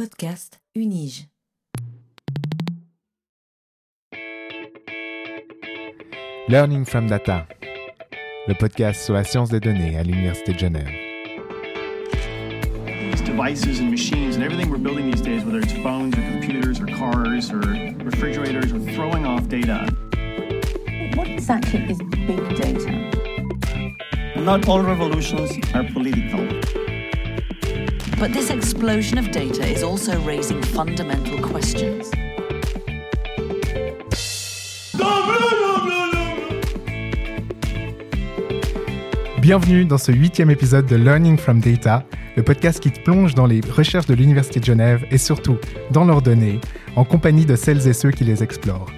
Podcast Unige. Learning from Data, le podcast sur la science des données à l'Université de Genève. These devices and machines and everything we're building these days, whether it's phones or computers or cars or refrigerators, are throwing off data. What exactly is big data? Not all revolutions are political. But this explosion of data is also raising fundamental questions. Bienvenue dans ce huitième épisode de Learning from Data, le podcast qui te plonge dans les recherches de l'Université de Genève et surtout dans leurs données, en compagnie de celles et ceux qui les explorent.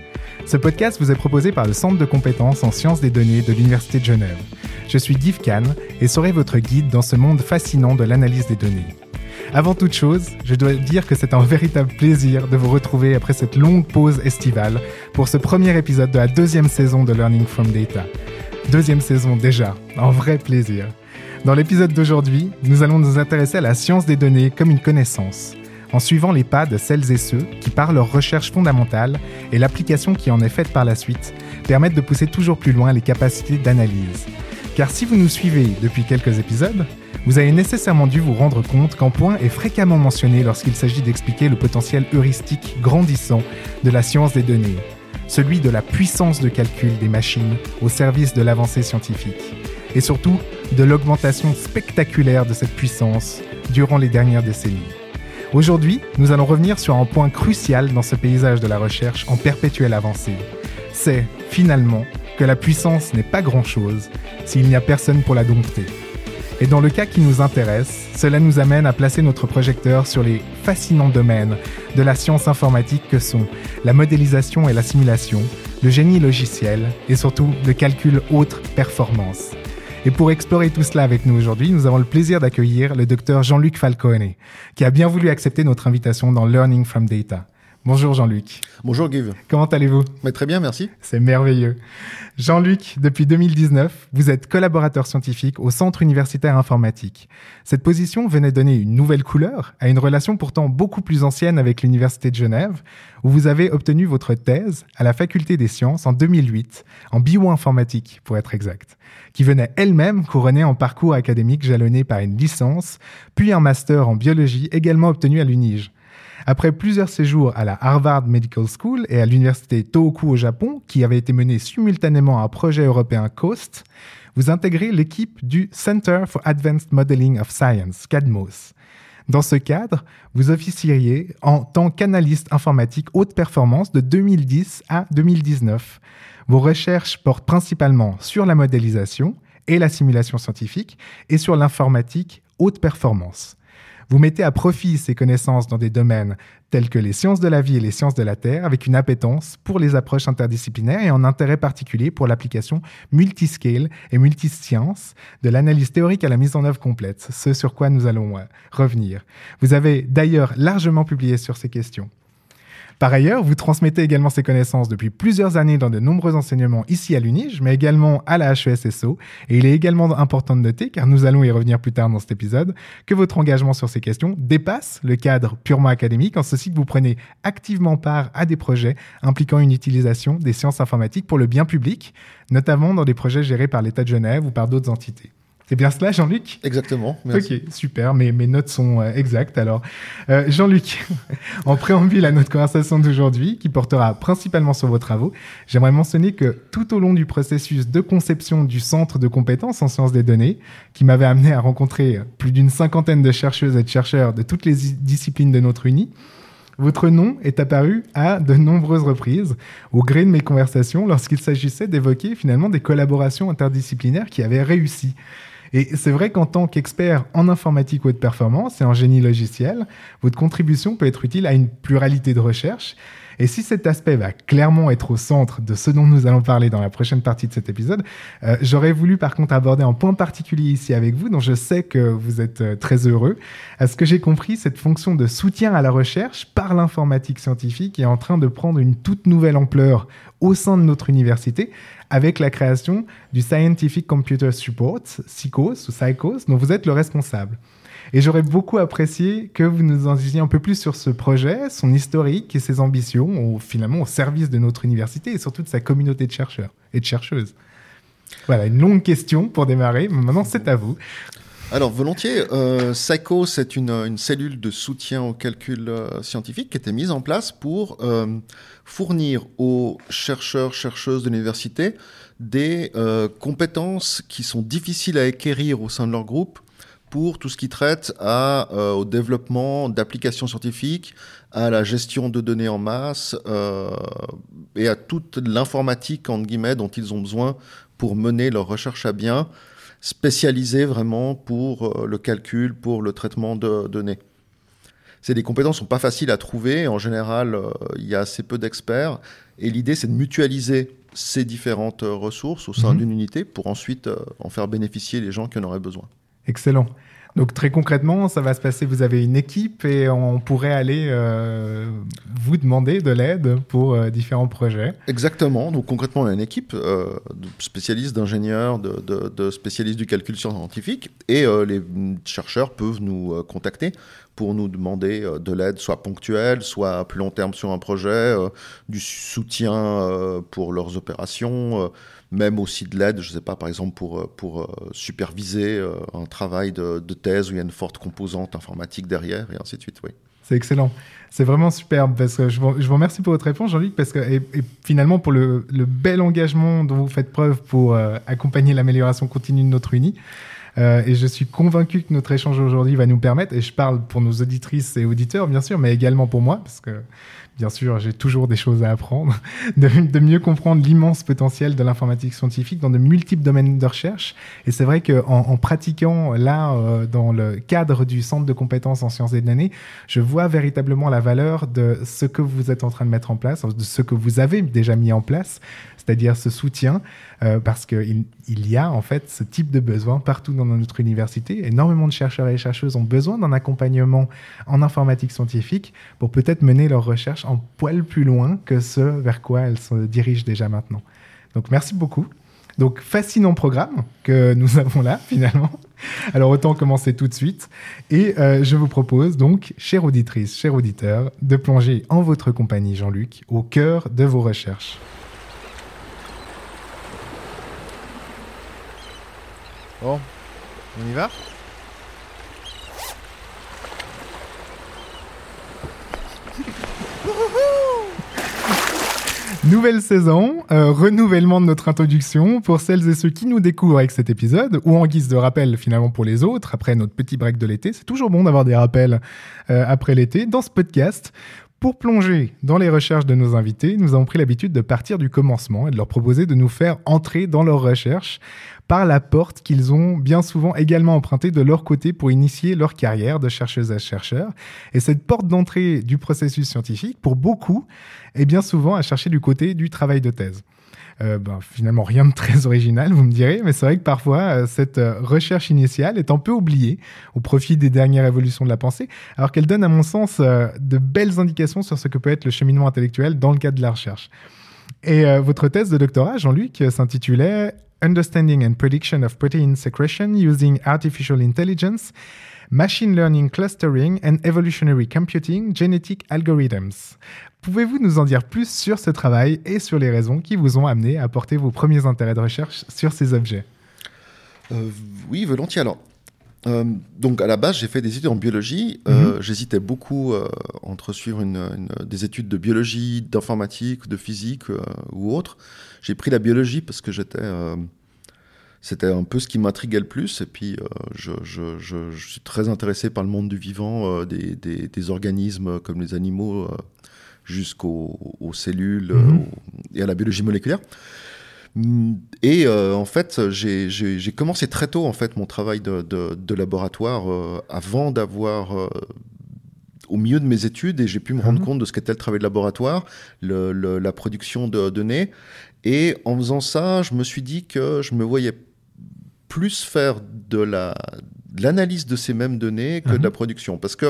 Ce podcast vous est proposé par le Centre de compétences en sciences des données de l'Université de Genève. Je suis Guy Kahn et serai votre guide dans ce monde fascinant de l'analyse des données. Avant toute chose, je dois dire que c'est un véritable plaisir de vous retrouver après cette longue pause estivale pour ce premier épisode de la deuxième saison de Learning from Data. Deuxième saison déjà, un vrai plaisir. Dans l'épisode d'aujourd'hui, nous allons nous intéresser à la science des données comme une connaissance, en suivant les pas de celles et ceux qui, par leur recherche fondamentale et l'application qui en est faite par la suite, permettent de pousser toujours plus loin les capacités d'analyse. Car si vous nous suivez depuis quelques épisodes, vous avez nécessairement dû vous rendre compte qu'un point est fréquemment mentionné lorsqu'il s'agit d'expliquer le potentiel heuristique grandissant de la science des données, celui de la puissance de calcul des machines au service de l'avancée scientifique, et surtout de l'augmentation spectaculaire de cette puissance durant les dernières décennies. Aujourd'hui, nous allons revenir sur un point crucial dans ce paysage de la recherche en perpétuelle avancée. C'est, finalement, que la puissance n'est pas grand-chose s'il n'y a personne pour la dompter. Et dans le cas qui nous intéresse, cela nous amène à placer notre projecteur sur les fascinants domaines de la science informatique que sont la modélisation et la simulation, le génie logiciel et surtout le calcul haute performance. Et pour explorer tout cela avec nous aujourd'hui, nous avons le plaisir d'accueillir le docteur Jean-Luc Falcone, qui a bien voulu accepter notre invitation dans Learning from Data. Bonjour Jean-Luc. Bonjour Guy. Comment allez-vous? Mais Très bien, merci. C'est merveilleux. Jean-Luc, depuis 2019, vous êtes collaborateur scientifique au Centre universitaire informatique. Cette position venait donner une nouvelle couleur à une relation pourtant beaucoup plus ancienne avec l'Université de Genève, où vous avez obtenu votre thèse à la Faculté des sciences en 2008, en bioinformatique pour être exact, qui venait elle-même couronner un parcours académique jalonné par une licence, puis un master en biologie également obtenu à l'UNIGE. Après plusieurs séjours à la Harvard Medical School et à l'université Tohoku au Japon, qui avait été mené simultanément à un projet européen COAST, vous intégrez l'équipe du Center for Advanced Modeling of Science, CADMOS. Dans ce cadre, vous officieriez en tant qu'analyste informatique haute performance de 2010 à 2019. Vos recherches portent principalement sur la modélisation et la simulation scientifique et sur l'informatique haute performance. Vous mettez à profit ces connaissances dans des domaines tels que les sciences de la vie et les sciences de la Terre, avec une appétence pour les approches interdisciplinaires et un intérêt particulier pour l'application multiscale et multiscience de l'analyse théorique à la mise en œuvre complète, ce sur quoi nous allons euh, revenir. Vous avez d'ailleurs largement publié sur ces questions. Par ailleurs, vous transmettez également ces connaissances depuis plusieurs années dans de nombreux enseignements ici à l'UNIGE, mais également à la HESSO. Et il est également important de noter, car nous allons y revenir plus tard dans cet épisode, que votre engagement sur ces questions dépasse le cadre purement académique, en ceci que vous prenez activement part à des projets impliquant une utilisation des sciences informatiques pour le bien public, notamment dans des projets gérés par l'État de Genève ou par d'autres entités. C'est bien cela, Jean-Luc? Exactement. Merci. Ok, super. Mes, mes notes sont euh, exactes. Alors, euh, Jean-Luc, en préambule à notre conversation d'aujourd'hui, qui portera principalement sur vos travaux, j'aimerais mentionner que tout au long du processus de conception du centre de compétences en sciences des données, qui m'avait amené à rencontrer plus d'une cinquantaine de chercheuses et de chercheurs de toutes les disciplines de notre uni, votre nom est apparu à de nombreuses reprises au gré de mes conversations lorsqu'il s'agissait d'évoquer finalement des collaborations interdisciplinaires qui avaient réussi. Et c'est vrai qu'en tant qu'expert en informatique haute performance et en génie logiciel, votre contribution peut être utile à une pluralité de recherches. Et si cet aspect va clairement être au centre de ce dont nous allons parler dans la prochaine partie de cet épisode, euh, j'aurais voulu par contre aborder un point particulier ici avec vous, dont je sais que vous êtes euh, très heureux. À ce que j'ai compris, cette fonction de soutien à la recherche par l'informatique scientifique est en train de prendre une toute nouvelle ampleur au sein de notre université avec la création du Scientific Computer Support, SICOS ou SICOS, dont vous êtes le responsable. Et j'aurais beaucoup apprécié que vous nous en disiez un peu plus sur ce projet, son historique et ses ambitions, finalement au service de notre université et surtout de sa communauté de chercheurs et de chercheuses. Voilà, une longue question pour démarrer. Maintenant, c'est à vous. Alors, volontiers. Euh, Psycho, c'est une, cellule de soutien au calcul euh, scientifique qui était mise en place pour euh, fournir aux chercheurs, chercheuses de l'université des euh, compétences qui sont difficiles à acquérir au sein de leur groupe pour tout ce qui traite à, au développement d'applications scientifiques, à la gestion de données en masse et à toute l'informatique, entre guillemets, dont ils ont besoin pour mener leur recherche à bien spécialisés vraiment pour euh, le calcul, pour le traitement de données. C'est des compétences qui sont pas faciles à trouver. En général, euh, il y a assez peu d'experts. Et l'idée, c'est de mutualiser ces différentes euh, ressources au sein mhm. d'une unité pour ensuite en faire bénéficier les gens qui en auraient besoin. Excellent. Donc très concrètement, ça va se passer, vous avez une équipe et on pourrait aller euh, vous demander de l'aide pour euh, différents projets. Exactement, donc concrètement on a une équipe euh, de spécialistes, d'ingénieurs, de, spécialistes du calcul scientifique. Et les chercheurs peuvent nous contacter pour nous demander de l'aide, soit ponctuelle, soit à plus long terme sur un projet, du soutien pour leurs opérations même aussi de l'aide, je ne sais pas, par exemple pour, euh, pour euh, superviser euh, un travail de, thèse où il y a une forte composante informatique derrière, et ainsi de suite, oui. C'est excellent. C'est vraiment superbe parce que je vous, je vous remercie pour votre réponse, Jean-Luc, parce que et, finalement pour le, le, bel engagement dont vous faites preuve pour accompagner l'amélioration continue de notre uni. et je suis convaincu que notre échange aujourd'hui va nous permettre, et je parle pour nos auditrices et auditeurs bien sûr, mais également pour moi, parce que bien sûr, j'ai toujours des choses à apprendre, de, mieux comprendre l'immense potentiel de l'informatique scientifique dans de multiples domaines de recherche. Et c'est vrai qu'en en, pratiquant là, euh, dans le cadre du centre de compétences en sciences et données, je vois véritablement la valeur de ce que vous êtes en train de mettre en place, de ce que vous avez déjà mis en place, c'est-à-dire ce soutien, euh, parce qu'il il y a en fait ce type de besoin partout dans notre université. Énormément de chercheurs et chercheuses ont besoin d'un accompagnement en informatique scientifique pour peut-être mener leurs recherches en poil plus loin que ce vers quoi elles se dirigent déjà maintenant. Donc merci beaucoup. Donc fascinant programme que nous avons là finalement. Alors autant commencer tout de suite. Et euh, je vous propose donc, chère auditrice, chers auditeurs, de plonger en votre compagnie, Jean-Luc, au cœur de vos recherches. Bon, on y va Nouvelle saison, euh, renouvellement de notre introduction pour celles et ceux qui nous découvrent avec cet épisode, ou en guise de rappel finalement pour les autres, après notre petit break de l'été. C'est toujours bon d'avoir des rappels euh, après l'été. Dans ce podcast, pour plonger dans les recherches de nos invités, nous avons pris l'habitude de partir du commencement et de leur proposer de nous faire entrer dans leurs recherches par la porte qu'ils ont bien souvent également empruntée de leur côté pour initier leur carrière de chercheuse à chercheur. Et cette porte d'entrée du processus scientifique, pour beaucoup, est bien souvent à chercher du côté du travail de thèse. Euh, ben, finalement rien de très original, vous me direz, mais c'est vrai que parfois euh, cette euh, recherche initiale est un peu oubliée au profit des dernières évolutions de la pensée, alors qu'elle donne à mon sens de belles indications sur ce que peut être le cheminement intellectuel dans le cadre de la recherche. Et votre thèse de doctorat, Jean-Luc, s'intitulait Understanding and Prediction of Protein Secretion Using Artificial Intelligence, Machine Learning Clustering and Evolutionary Computing Genetic Algorithms. Pouvez-vous nous en dire plus sur ce travail et sur les raisons qui vous ont amené à porter vos premiers intérêts de recherche sur ces objets? Euh, Oui, volontiers. Alors, euh, donc à la base, j'ai fait des études en biologie. Euh, mhm. J'hésitais beaucoup entre suivre des études de biologie, d'informatique, de physique ou autre. J'ai pris la biologie parce que j'étais, c'était un peu ce qui m'intriguait le plus. Et puis, je, suis très intéressé par le monde du vivant, des, des, organismes comme les animaux jusqu'aux cellules mhm. euh, et à la biologie moléculaire. Mm, et euh, en fait, j'ai commencé très tôt en fait mon travail de, laboratoire euh, avant d'avoir au milieu de mes études et j'ai pu me rendre mhm. compte de ce qu'était le travail de laboratoire, la production de données. Et en faisant ça, je me suis dit que je me voyais plus faire de la de l'analyse de ces mêmes données que de la production. Parce que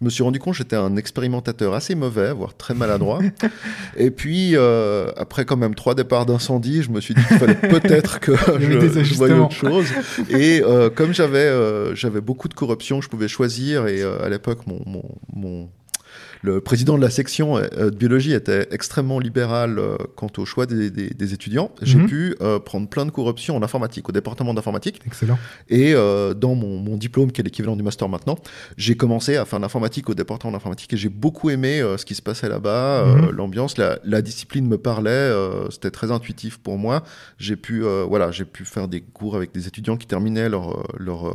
je me suis rendu compte que j'étais un expérimentateur assez mauvais, voire très maladroit. et puis, euh, après quand même trois départs d'incendie, je me suis dit qu'il fallait peut-être que je, je voyais autre chose. Et euh, comme j'avais euh, j'avais beaucoup de corruption, je pouvais choisir. Et à l'époque, mon, mon, mon- le président de la section euh, de biologie était extrêmement libéral euh, quant au choix des, des- des étudiants. J'ai Mhm. pu euh, prendre plein de corruption en informatique, au département d'informatique. Excellent. Et euh, dans mon, mon diplôme, qui est l'équivalent du master maintenant, j'ai commencé à faire l'informatique au département d'informatique et j'ai beaucoup aimé euh, ce qui se passait là-bas, euh, Mhm. l'ambiance, la, la discipline me parlait, euh, c'était très intuitif pour moi. J'ai pu, euh, voilà, j'ai pu faire des cours avec des étudiants qui terminaient leur, euh, leur, euh,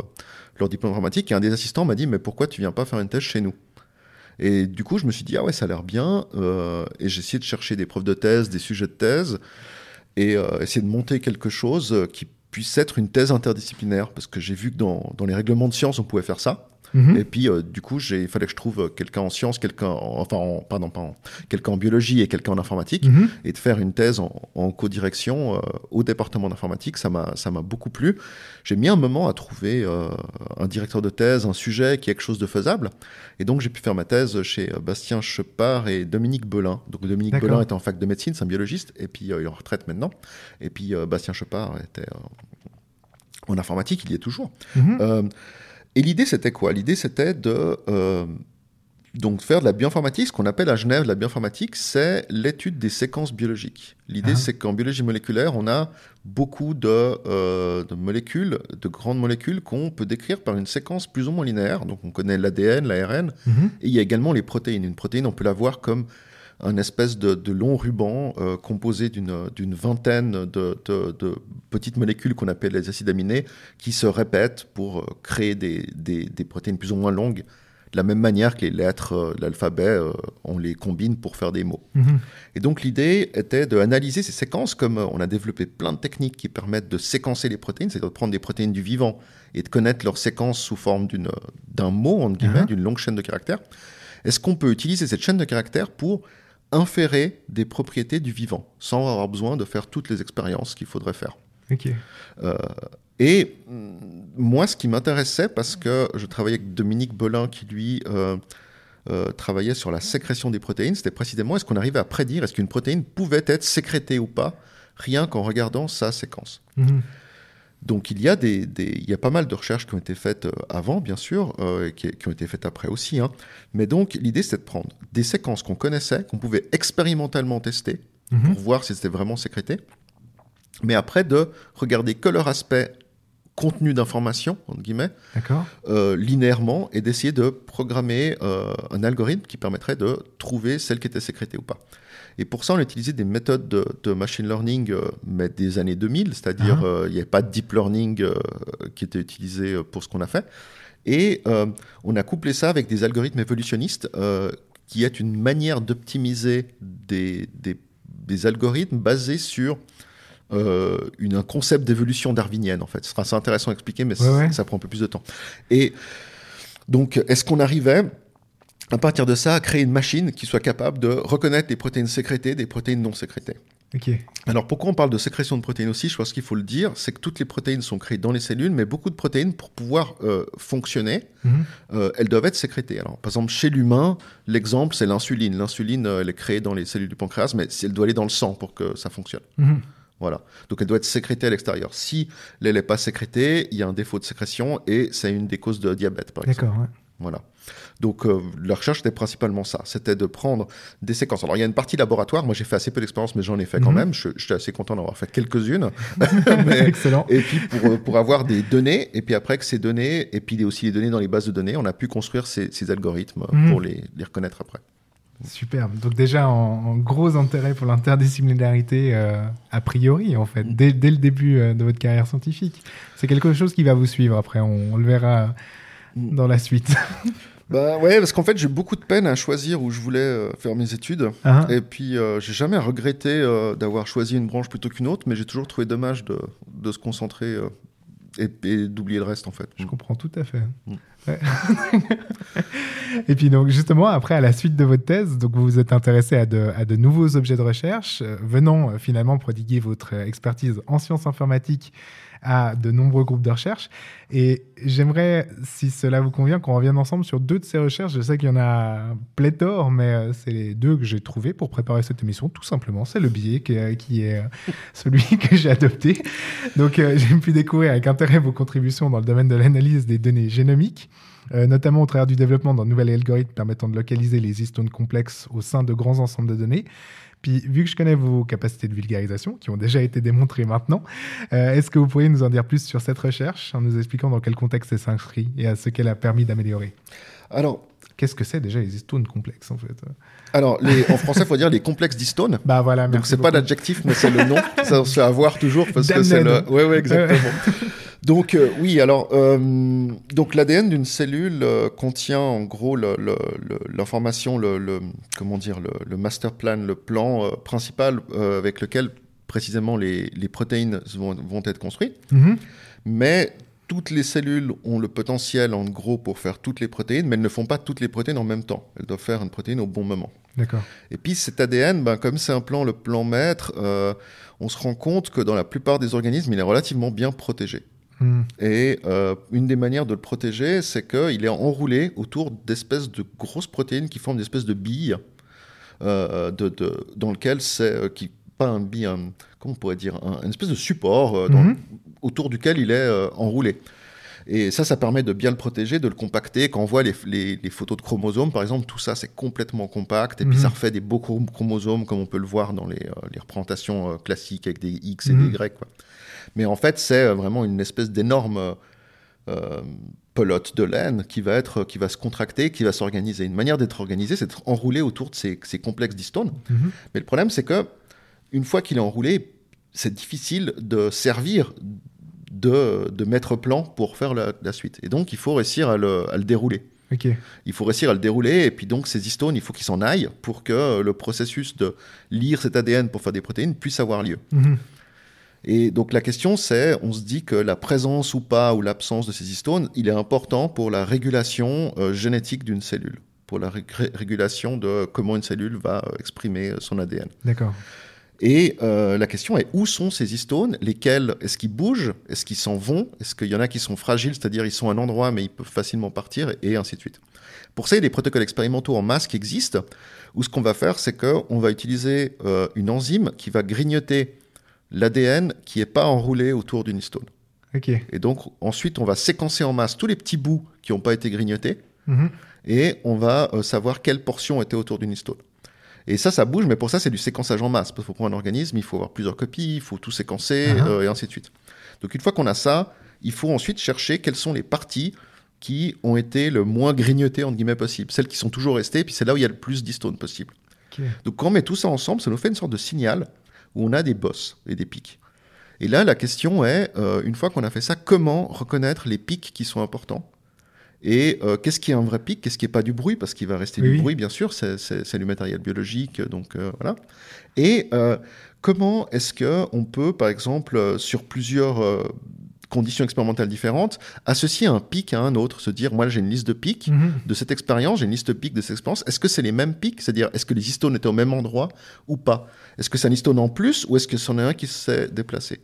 leur diplôme informatique et un des assistants m'a dit mais pourquoi tu viens pas faire une thèse chez nous? Et du coup, je me suis dit, ah ouais, ça a l'air bien. euh, et j'ai essayé de chercher des preuves de thèse, des sujets de thèse, et euh, essayer de monter quelque chose qui puisse être une thèse interdisciplinaire. Parce que j'ai vu que dans, dans les règlements de sciences, on pouvait faire ça. Mhm. Et puis, euh, du coup, il fallait que je trouve quelqu'un en sciences, quelqu'un en, enfin, en- pardon, pas en- quelqu'un en biologie et quelqu'un en informatique Mhm. et de faire une thèse en, en co-direction euh, au département d'informatique, ça m'a ça m'a beaucoup plu. J'ai mis un moment à trouver euh, un directeur de thèse, un sujet, quelque chose de faisable. Et donc j'ai pu faire ma thèse chez Bastien Chepard et Dominique Belin. Donc Dominique D'accord. Belin était en fac de médecine, c'est un biologiste, et puis il est en retraite maintenant. Et puis Bastien Chepard était en informatique, il y est toujours. Mhm. Et l'idée, c'était quoi? L'idée, c'était de euh, donc faire de la bioinformatique. Ce qu'on appelle à Genève la bioinformatique, c'est l'étude des séquences biologiques. L'idée, Ah. c'est qu'en biologie moléculaire, on a beaucoup de, euh, de molécules, de grandes molécules qu'on peut décrire par une séquence plus ou moins linéaire. Donc, on connaît l'ADN, l'ARN, Mhm. et il y a également les protéines. Une protéine, on peut la voir comme un espèce de, de long ruban euh, composé d'une vingtaine de, de- de petites molécules qu'on appelle les acides aminés qui se répètent pour euh, créer des, des- des protéines plus ou moins longues. De la même manière que les lettres euh, de l'alphabet, euh, on les combine pour faire des mots. Mhm. Et donc l'idée était d'analyser ces séquences, comme on a développé plein de techniques qui permettent de séquencer les protéines, c'est-à-dire de prendre des protéines du vivant et de connaître leur séquence sous forme d'un mot, entre guillemets, Mhm. d'une longue chaîne de caractères. Est-ce qu'on peut utiliser cette chaîne de caractères pour inférer des propriétés du vivant, sans avoir besoin de faire toutes les expériences qu'il faudrait faire euh, et mm, moi, ce qui m'intéressait, parce que je travaillais avec Dominique Belin, qui lui euh, euh, travaillait sur la sécrétion des protéines, c'était précisément est-ce qu'on arrivait à prédire est-ce qu'une protéine pouvait être sécrétée ou pas, rien qu'en regardant sa séquence. Mhm. Donc il y, a des, des- il y a pas mal de recherches qui ont été faites euh, avant, bien sûr, euh, et qui, qui ont été faites après aussi. hein. Mais donc l'idée, c'était de prendre des séquences qu'on connaissait, qu'on pouvait expérimentalement tester, Mhm. pour voir si c'était vraiment sécrété. Mais après, de regarder que leur aspect contenu d'information, entre guillemets, euh, linéairement, et d'essayer de programmer euh, un algorithme qui permettrait de trouver celle qui était sécrétée ou pas. Et pour ça, on a utilisé des méthodes de, de machine learning, euh, mais des années 2000, c'est-à-dire Ah. euh, il n'y avait pas de deep learning euh, qui était utilisé pour ce qu'on a fait. Et on a couplé ça avec des algorithmes évolutionnistes, qui est une manière d'optimiser des, des- des algorithmes basés sur euh, une, un concept d'évolution darwinienne, en fait. Ce sera intéressant à expliquer, mais Ouais, ça- ouais. ça prend un peu plus de temps. Et donc, est-ce qu'on arrivait à partir de ça, créer une machine qui soit capable de reconnaître les protéines sécrétées des protéines non sécrétées. Ok. Alors pourquoi on parle de sécrétion de protéines aussi? Je pense qu'il faut le dire, c'est que toutes les protéines sont créées dans les cellules, mais beaucoup de protéines, pour pouvoir euh, fonctionner, Mhm. euh, elles doivent être sécrétées. Alors par exemple, chez l'humain, l'exemple c'est l'insuline. L'insuline, euh, elle est créée dans les cellules du pancréas, mais elle doit aller dans le sang pour que ça fonctionne. Mhm. Voilà. Donc elle doit être sécrétée à l'extérieur. Si elle n'est pas sécrétée, il y a un défaut de sécrétion et c'est une des causes de diabète, par exemple. D'accord. ouais. Voilà. Donc euh, la recherche était principalement ça, c'était de prendre des séquences. Alors il y a une partie laboratoire, moi j'ai fait assez peu d'expériences, mais j'en ai fait quand Mhm. même. Je, j'étais assez content d'avoir fait quelques-unes. Mais- Excellent. et puis pour, euh, pour avoir des données, et puis après que ces données, et puis aussi les données dans les bases de données, on a pu construire ces, ces algorithmes Mhm. pour les, les reconnaître après. Superbe. Donc déjà, en, en gros intérêt pour l'interdisciplinarité, euh, a priori, en fait, dès, dès le début euh, de votre carrière scientifique. C'est quelque chose qui va vous suivre après, on, on le verra dans la suite. Bah ouais, parce qu'en fait j'ai beaucoup de peine à choisir où je voulais euh, faire mes études. Hein Et puis, euh, j'ai jamais regretté euh, d'avoir choisi une branche plutôt qu'une autre, mais j'ai toujours trouvé dommage de, de se concentrer euh, et, et d'oublier le reste, en fait. Je comprends tout à fait. Mm. Ouais. Et puis donc justement, après, à la suite de votre thèse, donc vous vous êtes intéressé à de, à de nouveaux objets de recherche, venant finalement prodiguer votre expertise en sciences informatiques à de nombreux groupes de recherche. Et j'aimerais, si cela vous convient, qu'on revienne ensemble sur deux de ces recherches. Je sais qu'il y en a pléthore, mais euh, c'est les deux que j'ai trouvés pour préparer cette émission, tout simplement. C'est le billet qui est, qui est euh, celui que j'ai adopté. Donc, euh, j'ai pu découvrir avec intérêt vos contributions dans le domaine de l'analyse des données génomiques. Euh, notamment au travers du développement d'un nouvel algorithme permettant de localiser les histones complexes au sein de grands ensembles de données. Puis, vu que je connais vos capacités de vulgarisation, qui ont déjà été démontrées maintenant, euh, est-ce que vous pourriez nous en dire plus sur cette recherche en nous expliquant dans quel contexte elle s'inscrit et à ce qu'elle a permis d'améliorer? Alors, Qu'est-ce que c'est déjà les histones complexes en fait? alors les, en français, il faut dire les complexes d'histones. Bah voilà, Donc merci c'est pas l'adjectif, mais c'est le nom. Ça, c'est à voir toujours parce que c'est le. Ouais, ouais, exactement. Donc euh, oui, alors euh, donc l'ADN d'une cellule euh, contient en gros le- le- le- l'information, le, comment dire, le, master plan, le plan principal avec lequel précisément les, les protéines vont, vont être construites. Mhm. Mais toutes les cellules ont le potentiel en gros pour faire toutes les protéines, mais elles ne font pas toutes les protéines en même temps. Elles doivent faire une protéine au bon moment. D'accord. Et puis cet ADN, ben, comme c'est un plan, le plan maître, euh, on se rend compte que dans la plupart des organismes, il est relativement bien protégé. Mhm. Et euh, une des manières de le protéger, c'est qu'il est enroulé autour d'espèces de grosses protéines qui forment des espèces de billes, euh, de, de- dans lequel c'est euh, qui pas un bille, un- comment on pourrait dire, un- une espèce de support euh, dans- Mhm. autour duquel il est euh, enroulé. Et ça, ça permet de bien le protéger, de le compacter. Quand on voit les, les- les photos de chromosomes, par exemple, tout ça, c'est complètement compact. Et puis, ça refait des beaux chrom- chromosomes, comme on peut le voir dans les, euh, les représentations euh, classiques avec des X et des Y. Quoi. Mais en fait, c'est euh, vraiment une espèce d'énorme euh, euh, pelote de laine qui va, être, qui va se contracter, qui va s'organiser. Une manière d'être organisé, c'est d'être enroulé autour de ces, ces complexes d'histones. Mhm. Mais le problème, c'est que une fois qu'il est enroulé, c'est difficile de servir de, de maître plan pour faire la, la suite. Et donc, il faut réussir à le, à le dérouler. Il faut réussir à le dérouler, et puis donc ces histones, il faut qu'ils s'en aillent pour que le processus de lire cet ADN pour faire des protéines puisse avoir lieu. Mhm. Et donc la question, c'est, on se dit que la présence ou pas, ou l'absence de ces histones, il est important pour la régulation euh, génétique d'une cellule, pour la ré- régulation de comment une cellule va euh, exprimer euh, son ADN. D'accord. Et euh, la question est où sont ces histones? Lesquels Est-ce qu'ils bougent? Est-ce qu'ils s'en vont? Est-ce qu'il y en a qui sont fragiles, c'est-à-dire ils sont à un endroit mais ils peuvent facilement partir? Et ainsi de suite. Pour ça, il y a des protocoles expérimentaux en masse qui existent où ce qu'on va faire, c'est qu'on va utiliser euh, une enzyme qui va grignoter l'ADN qui n'est pas enroulé autour d'une histone. Et donc ensuite, on va séquencer en masse tous les petits bouts qui n'ont pas été grignotés Mhm. et on va euh, savoir quelle portion était autour d'une histone. Et ça, ça bouge, mais pour ça, c'est du séquençage en masse. Parce qu'il faut prendre un organisme, il faut avoir plusieurs copies, il faut tout séquencer, Ah. euh, et ainsi de suite. Donc une fois qu'on a ça, il faut ensuite chercher quelles sont les parties qui ont été le moins grignotées, entre guillemets, possible. Celles qui sont toujours restées, puis c'est là où il y a le plus d'histones possible. Donc quand on met tout ça ensemble, ça nous fait une sorte de signal où on a des bosses et des pics. Et là, la question est, euh, une fois qu'on a fait ça, comment reconnaître les pics qui sont importants et euh, qu'est-ce qui est un vrai pic, qu'est-ce qui n'est pas du bruit, parce qu'il va rester Oui, du oui. bruit, bien sûr, c'est- du matériel biologique, donc euh, voilà. Et euh, comment est-ce que on peut, par exemple, sur plusieurs conditions expérimentales différentes, associer un pic à un autre, se dire, moi j'ai une liste de pics, Mhm. de cette expérience, j'ai une liste de pics de cette expérience. Est-ce que c'est les mêmes pics? C'est-à-dire, est-ce que les histones étaient au même endroit ou pas? Est-ce que c'est un histone en plus ou est-ce que c'en est un qui s'est déplacé?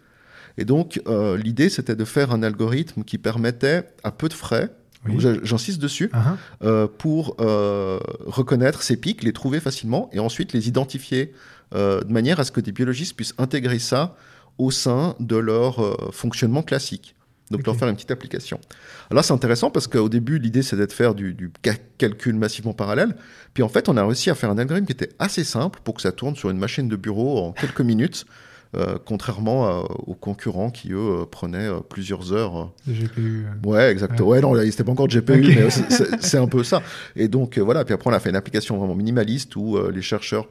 Et donc, euh, l'idée, c'était de faire un algorithme qui permettait, à peu de frais, Oui. j'insiste dessus, Ah, euh, pour euh, reconnaître ces pics, les trouver facilement et ensuite les identifier de manière à ce que des biologistes puissent intégrer ça au sein de leur euh, fonctionnement classique. Donc leur faire une petite application. Alors là, c'est intéressant parce qu'au début, l'idée, c'était de faire du, du ca- calcul massivement parallèle. Puis en fait, on a réussi à faire un algorithme qui était assez simple pour que ça tourne sur une machine de bureau en quelques minutes, euh, contrairement à- aux concurrents qui, eux, euh, prenaient euh, plusieurs heures. euh, le GPU. euh. Ouais, exactement. Ouais, non, c'était pas encore de GPU, mais euh, c'est- un peu ça. Et donc, euh, voilà. Puis après, on a fait une application vraiment minimaliste où euh, les chercheurs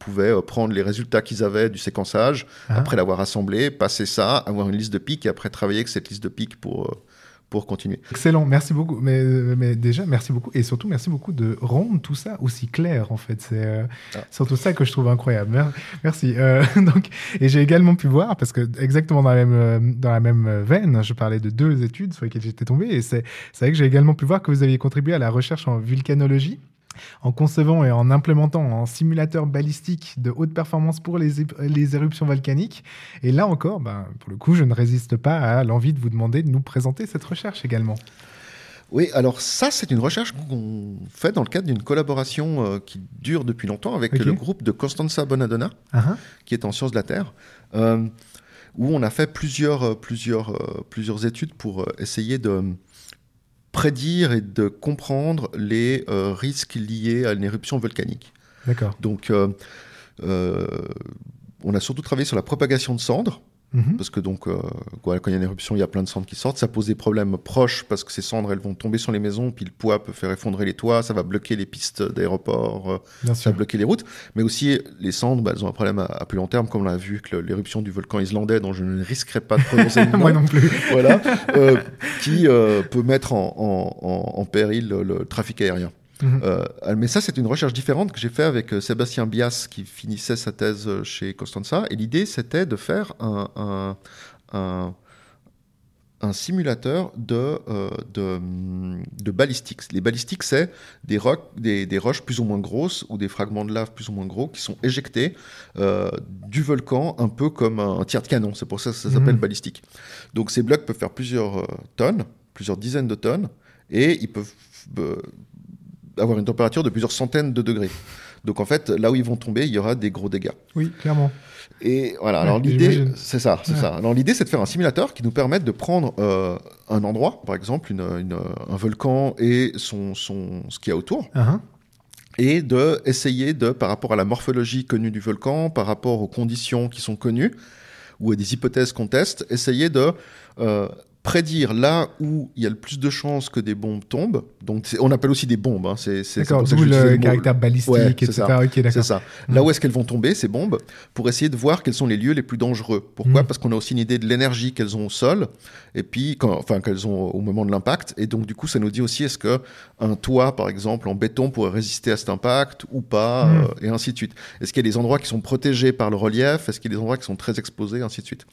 pouvaient euh, prendre les résultats qu'ils avaient du séquençage, Ah. après l'avoir assemblé, passer ça, avoir une liste de pics et après travailler avec cette liste de pics pour, euh, pour continuer. Excellent, merci beaucoup. Mais, euh, mais déjà, merci beaucoup. Et surtout, merci beaucoup de rendre tout ça aussi clair, en fait. C'est euh, Ah. surtout ça que je trouve incroyable. Mer- Merci. Euh, donc, et j'ai également pu voir, parce que exactement dans la même, dans la même veine, je parlais de deux études sur lesquelles j'étais tombé. Et c'est c'est vrai que j'ai également pu voir que vous aviez contribué à la recherche en vulcanologie. En concevant et en implémentant un simulateur balistique de haute performance pour les, les éruptions volcaniques. Et là encore, ben, pour le coup, je ne résiste pas à l'envie de vous demander de nous présenter cette recherche également. Oui, alors ça, c'est une recherche qu'on fait dans le cadre d'une collaboration euh, qui dure depuis longtemps avec le groupe de Constanza Bonadonna, Ah, ah. qui est en sciences de la Terre, euh, où on a fait plusieurs, euh, plusieurs, plusieurs études pour essayer de prédire et de comprendre les euh, risques liés à une éruption volcanique. D'accord. Donc, euh, euh, on a surtout travaillé sur la propagation de cendres, Mhm. parce que donc, euh, quand il y a une éruption, il y a plein de cendres qui sortent. Ça pose des problèmes proches parce que ces cendres, elles vont tomber sur les maisons, puis le poids peut faire effondrer les toits, ça va bloquer les pistes d'aéroports, euh, ça sûr. va bloquer les routes. Mais aussi, les cendres, bah, elles ont un problème à, à plus long terme, comme on l'a vu avec l'éruption du volcan islandais, dont je ne risquerai pas de prononcer le nom. Moi non plus. voilà, euh, qui euh, peut mettre en, en- en- en péril le, le trafic aérien. Mhm. Euh, mais ça, c'est une recherche différente que j'ai fait avec euh, Sébastien Bias, qui finissait sa thèse euh, chez Constanza. Et l'idée, c'était de faire un, un, un- un simulateur de, euh, de, de balistiques. Les balistiques, c'est des, rocs, des, des roches plus ou moins grosses ou des fragments de lave plus ou moins gros qui sont éjectés euh, du volcan, un peu comme un, tir de canon. C'est pour ça que ça s'appelle Mhm. balistique. Donc ces blocs peuvent faire plusieurs tonnes, plusieurs dizaines de tonnes, et ils peuvent avoir une température de plusieurs centaines de degrés. Donc en fait, là où ils vont tomber, il y aura des gros dégâts. Oui, clairement. Et voilà, Ouais, alors l'idée, c'est ça, c'est Ouais. ça. Alors l'idée, c'est de faire un simulateur qui nous permette de prendre euh, un endroit, par exemple une, une- un volcan et son, son, ce qu'il y a autour, Ah, ah. et de essayer de, par rapport à la morphologie connue du volcan, par rapport aux conditions qui sont connues, ou à des hypothèses qu'on teste, essayer de euh, prédire là où il y a le plus de chances que des bombes tombent. Donc on appelle aussi des bombes. hein, c'est D'accord, d'où le mot- caractère balistique, Ouais, etc. c'est ça. Ok, c'est ça. Mm. Là où est-ce qu'elles vont tomber, ces bombes, pour essayer de voir quels sont les lieux les plus dangereux. Pourquoi? Mm. Parce qu'on a aussi une idée de l'énergie qu'elles ont au sol, et puis, quand, enfin, qu'elles ont au moment de l'impact. Et donc, du coup, ça nous dit aussi est-ce que un toit, par exemple, en béton, pourrait résister à cet impact ou pas, Mm. euh, et ainsi de suite. Est-ce qu'il y a des endroits qui sont protégés par le relief? Est-ce qu'il y a des endroits qui sont très exposés, et ainsi de suite.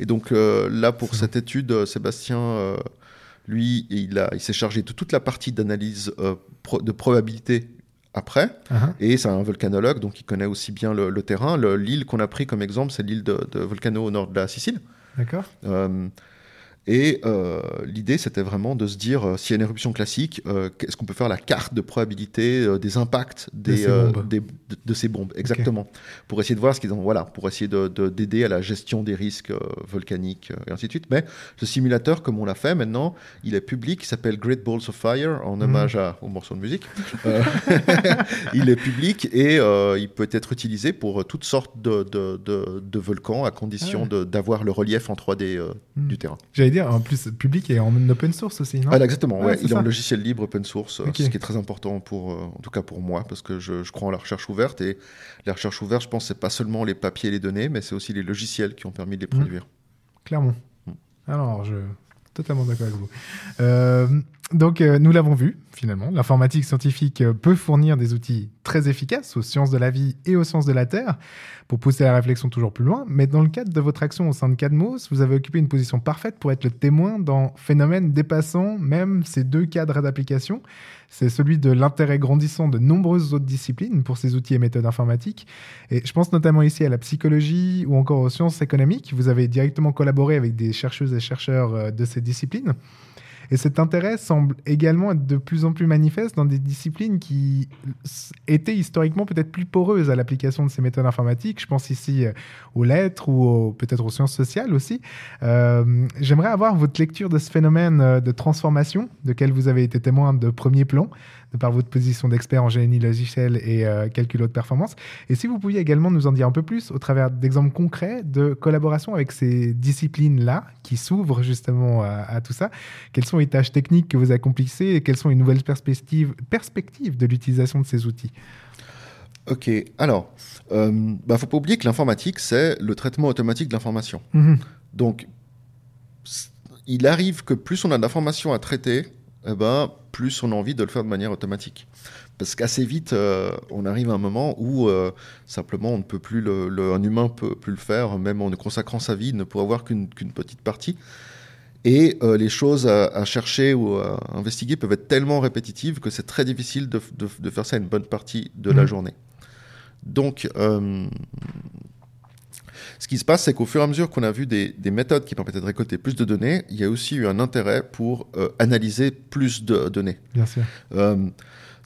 Et donc, euh, là, pour cette étude, euh, Sébastien. euh, lui, il, a- il s'est chargé de toute la partie d'analyse pro- de probabilité après. Ah. Et c'est un volcanologue, donc il connaît aussi bien le, le terrain. Le- L'île qu'on a pris comme exemple, c'est l'île de, de Volcano au nord de la Sicile. D'accord. Et euh, l'idée, c'était vraiment de se dire, euh, s'il y a une éruption classique, euh, est-ce qu'on peut faire la carte de probabilité euh, des impacts des, ces euh, des- de, de ces bombes Exactement. Pour essayer de voir ce qu'ils ont, voilà, pour essayer de- de- d'aider à la gestion des risques volcaniques et ainsi de suite. Mais ce simulateur, comme on l'a fait maintenant, il est public, il s'appelle Great Balls of Fire, en Mhm. hommage à- au morceau de musique. Il est public et il peut être utilisé pour toutes sortes de, de- de- de volcans à condition Ah ouais. d'avoir le relief en 3D euh, Mm. du terrain. Dire, en plus, public et en open source aussi, non? Ah, là, exactement, ouais. c'est il est en logiciel libre, open source, euh, ce qui est très important pour, euh, en tout cas pour moi, parce que je, je crois en la recherche ouverte et la recherche ouverte, je pense, c'est pas seulement les papiers et les données, mais c'est aussi les logiciels qui ont permis de les Mm. produire. Clairement. Mm. Alors, je totalement d'accord avec vous. Euh, donc, euh, nous l'avons vu, finalement, l'informatique scientifique euh, peut fournir des outils très efficaces aux sciences de la vie et aux sciences de la Terre pour pousser la réflexion toujours plus loin. Mais dans le cadre de votre action au sein de Cadmos, vous avez occupé une position parfaite pour être le témoin dans phénomènes dépassant même ces deux cadres d'application. C'est celui de l'intérêt grandissant de nombreuses autres disciplines pour ces outils et méthodes informatiques. Et je pense notamment ici à la psychologie ou encore aux sciences économiques. Vous avez directement collaboré avec des chercheuses et chercheurs euh, de ces disciplines. Et cet intérêt semble également être de plus en plus manifeste dans des disciplines qui étaient historiquement peut-être plus poreuses à l'application de ces méthodes informatiques. Je pense ici euh, aux lettres ou peut-être aux sciences sociales aussi. Euh, J'aimerais avoir votre lecture de ce phénomène euh, de transformation, de quel vous avez été témoin de premier plan, de par votre position d'expert en génie logiciel et euh, calcul haute performance. Et si vous pouviez également nous en dire un peu plus au travers d'exemples concrets de collaboration avec ces disciplines-là qui s'ouvrent justement à, à tout ça, quelles sont les tâches techniques que vous accomplissez et quelles sont les nouvelles perspectives, perspectives de l'utilisation de ces outils? Ok, alors, euh, bah, faut pas oublier que l'informatique, c'est le traitement automatique de l'information. Mhm. Donc, il arrive que plus on a d'informations à traiter, eh ben, plus on a envie de le faire de manière automatique. Parce qu'assez vite, euh, on arrive à un moment où euh, simplement on ne peut plus, le, le- un humain peut plus le faire, même en ne consacrant sa vie, il ne pourra avoir qu'une petite partie. Et euh, les choses à, à chercher ou à investiguer peuvent être tellement répétitives que c'est très difficile de, de- de faire ça une bonne partie de la Mhm. journée. Donc, ce qui se passe, c'est qu'au fur et à mesure qu'on a vu des, des méthodes qui permettaient de récolter plus de données, il y a aussi eu un intérêt pour euh, analyser plus de données. Bien sûr. Euh,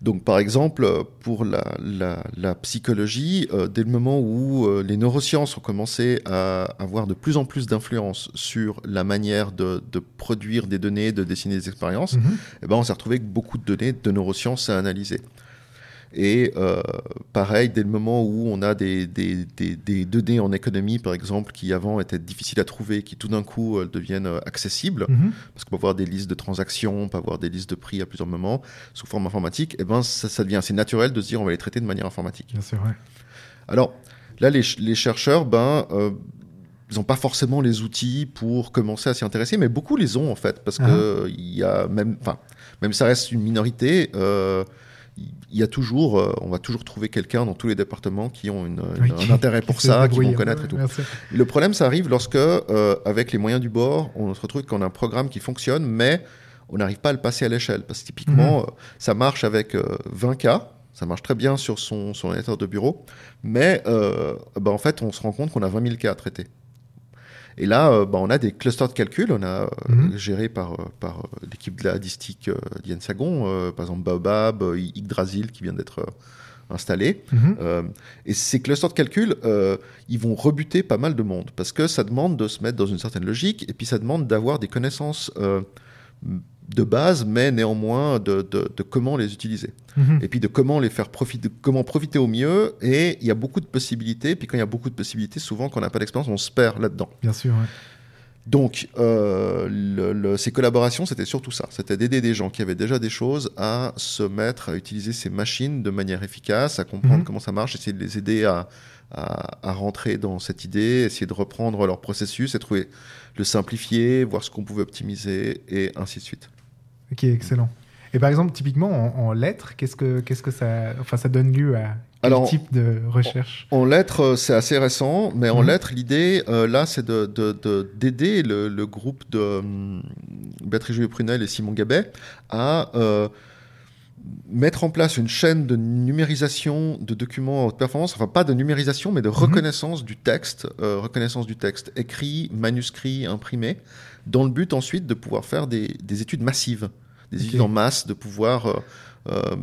donc, par exemple, pour la, la- la psychologie, euh, dès le moment où euh, les neurosciences ont commencé à avoir de plus en plus d'influence sur la manière de, de produire des données, de dessiner des expériences, Mhm. eh ben, on s'est retrouvé avec beaucoup de données de neurosciences à analyser. Et euh, pareil, dès le moment où on a des, des, des, des données en économie, par exemple, qui avant étaient difficiles à trouver, qui tout d'un coup euh, deviennent euh, accessibles, Mhm. parce qu'on peut avoir des listes de transactions, on peut avoir des listes de prix à plusieurs moments, sous forme informatique, et ben ça, ça devient assez naturel de se dire on va les traiter de manière informatique. Bien sûr, ouais. Alors là, les, ch- les chercheurs, ben, euh, ils n'ont pas forcément les outils pour commencer à s'y intéresser, mais beaucoup les ont en fait, parce que il y a même, enfin, même ça reste une minorité. euh, il y a toujours, euh, on va toujours trouver quelqu'un dans tous les départements qui ont une, Oui, une- qui- un intérêt pour ça, qui vont connaître ouais, et tout. Le problème, ça arrive lorsque, euh, avec les moyens du bord, on se retrouve qu'on a un programme qui fonctionne, mais on n'arrive pas à le passer à l'échelle. Parce que typiquement, euh, ça marche avec euh, 20 cas, ça marche très bien sur son, son ordinateur de bureau, mais bah, en fait, on se rend compte qu'on a 20 000 cas à traiter. Et là, euh, bah, on a des clusters de calcul, on a euh, Mhm. géré par, euh, par l'équipe de la distique d'Yann Sagon, par exemple Baobab, Yggdrasil qui vient d'être euh, installé. Mhm. Euh, et ces clusters de calcul, euh, ils vont rebuter pas mal de monde parce que ça demande de se mettre dans une certaine logique et puis ça demande d'avoir des connaissances euh, de base, mais néanmoins de, de- de comment les utiliser Mhm. et puis de comment les faire profiter, comment profiter au mieux. Et il y a beaucoup de possibilités. Puis quand il y a beaucoup de possibilités, souvent quand on n'a pas d'expérience, on se perd là-dedans. Bien sûr, ouais. Donc, euh, le- le- ces collaborations, c'était surtout ça. C'était d'aider des gens qui avaient déjà des choses à se mettre à utiliser ces machines de manière efficace, à comprendre Mhm. comment ça marche, essayer de les aider à, à- à rentrer dans cette idée, essayer de reprendre leur processus et trouver le simplifier, voir ce qu'on pouvait optimiser et ainsi de suite. Ok, excellent. Et par exemple, typiquement en, en lettres, qu'est-ce que, qu'est-ce que ça, enfin, ça donne lieu à quel Alors, type de recherche? En lettres, euh, c'est assez récent, mais en Mhm. lettres, l'idée, euh, là, c'est de- de- de- d'aider le, le groupe de hum, Béatrice Prunel et Simon Gabet à euh, mettre en place une chaîne de numérisation de documents en haute performance, enfin pas de numérisation, mais de reconnaissance du texte, euh, reconnaissance du texte écrit, manuscrit, imprimé, dans le but ensuite de pouvoir faire des, des études massives, des études en masse, de pouvoir euh, euh,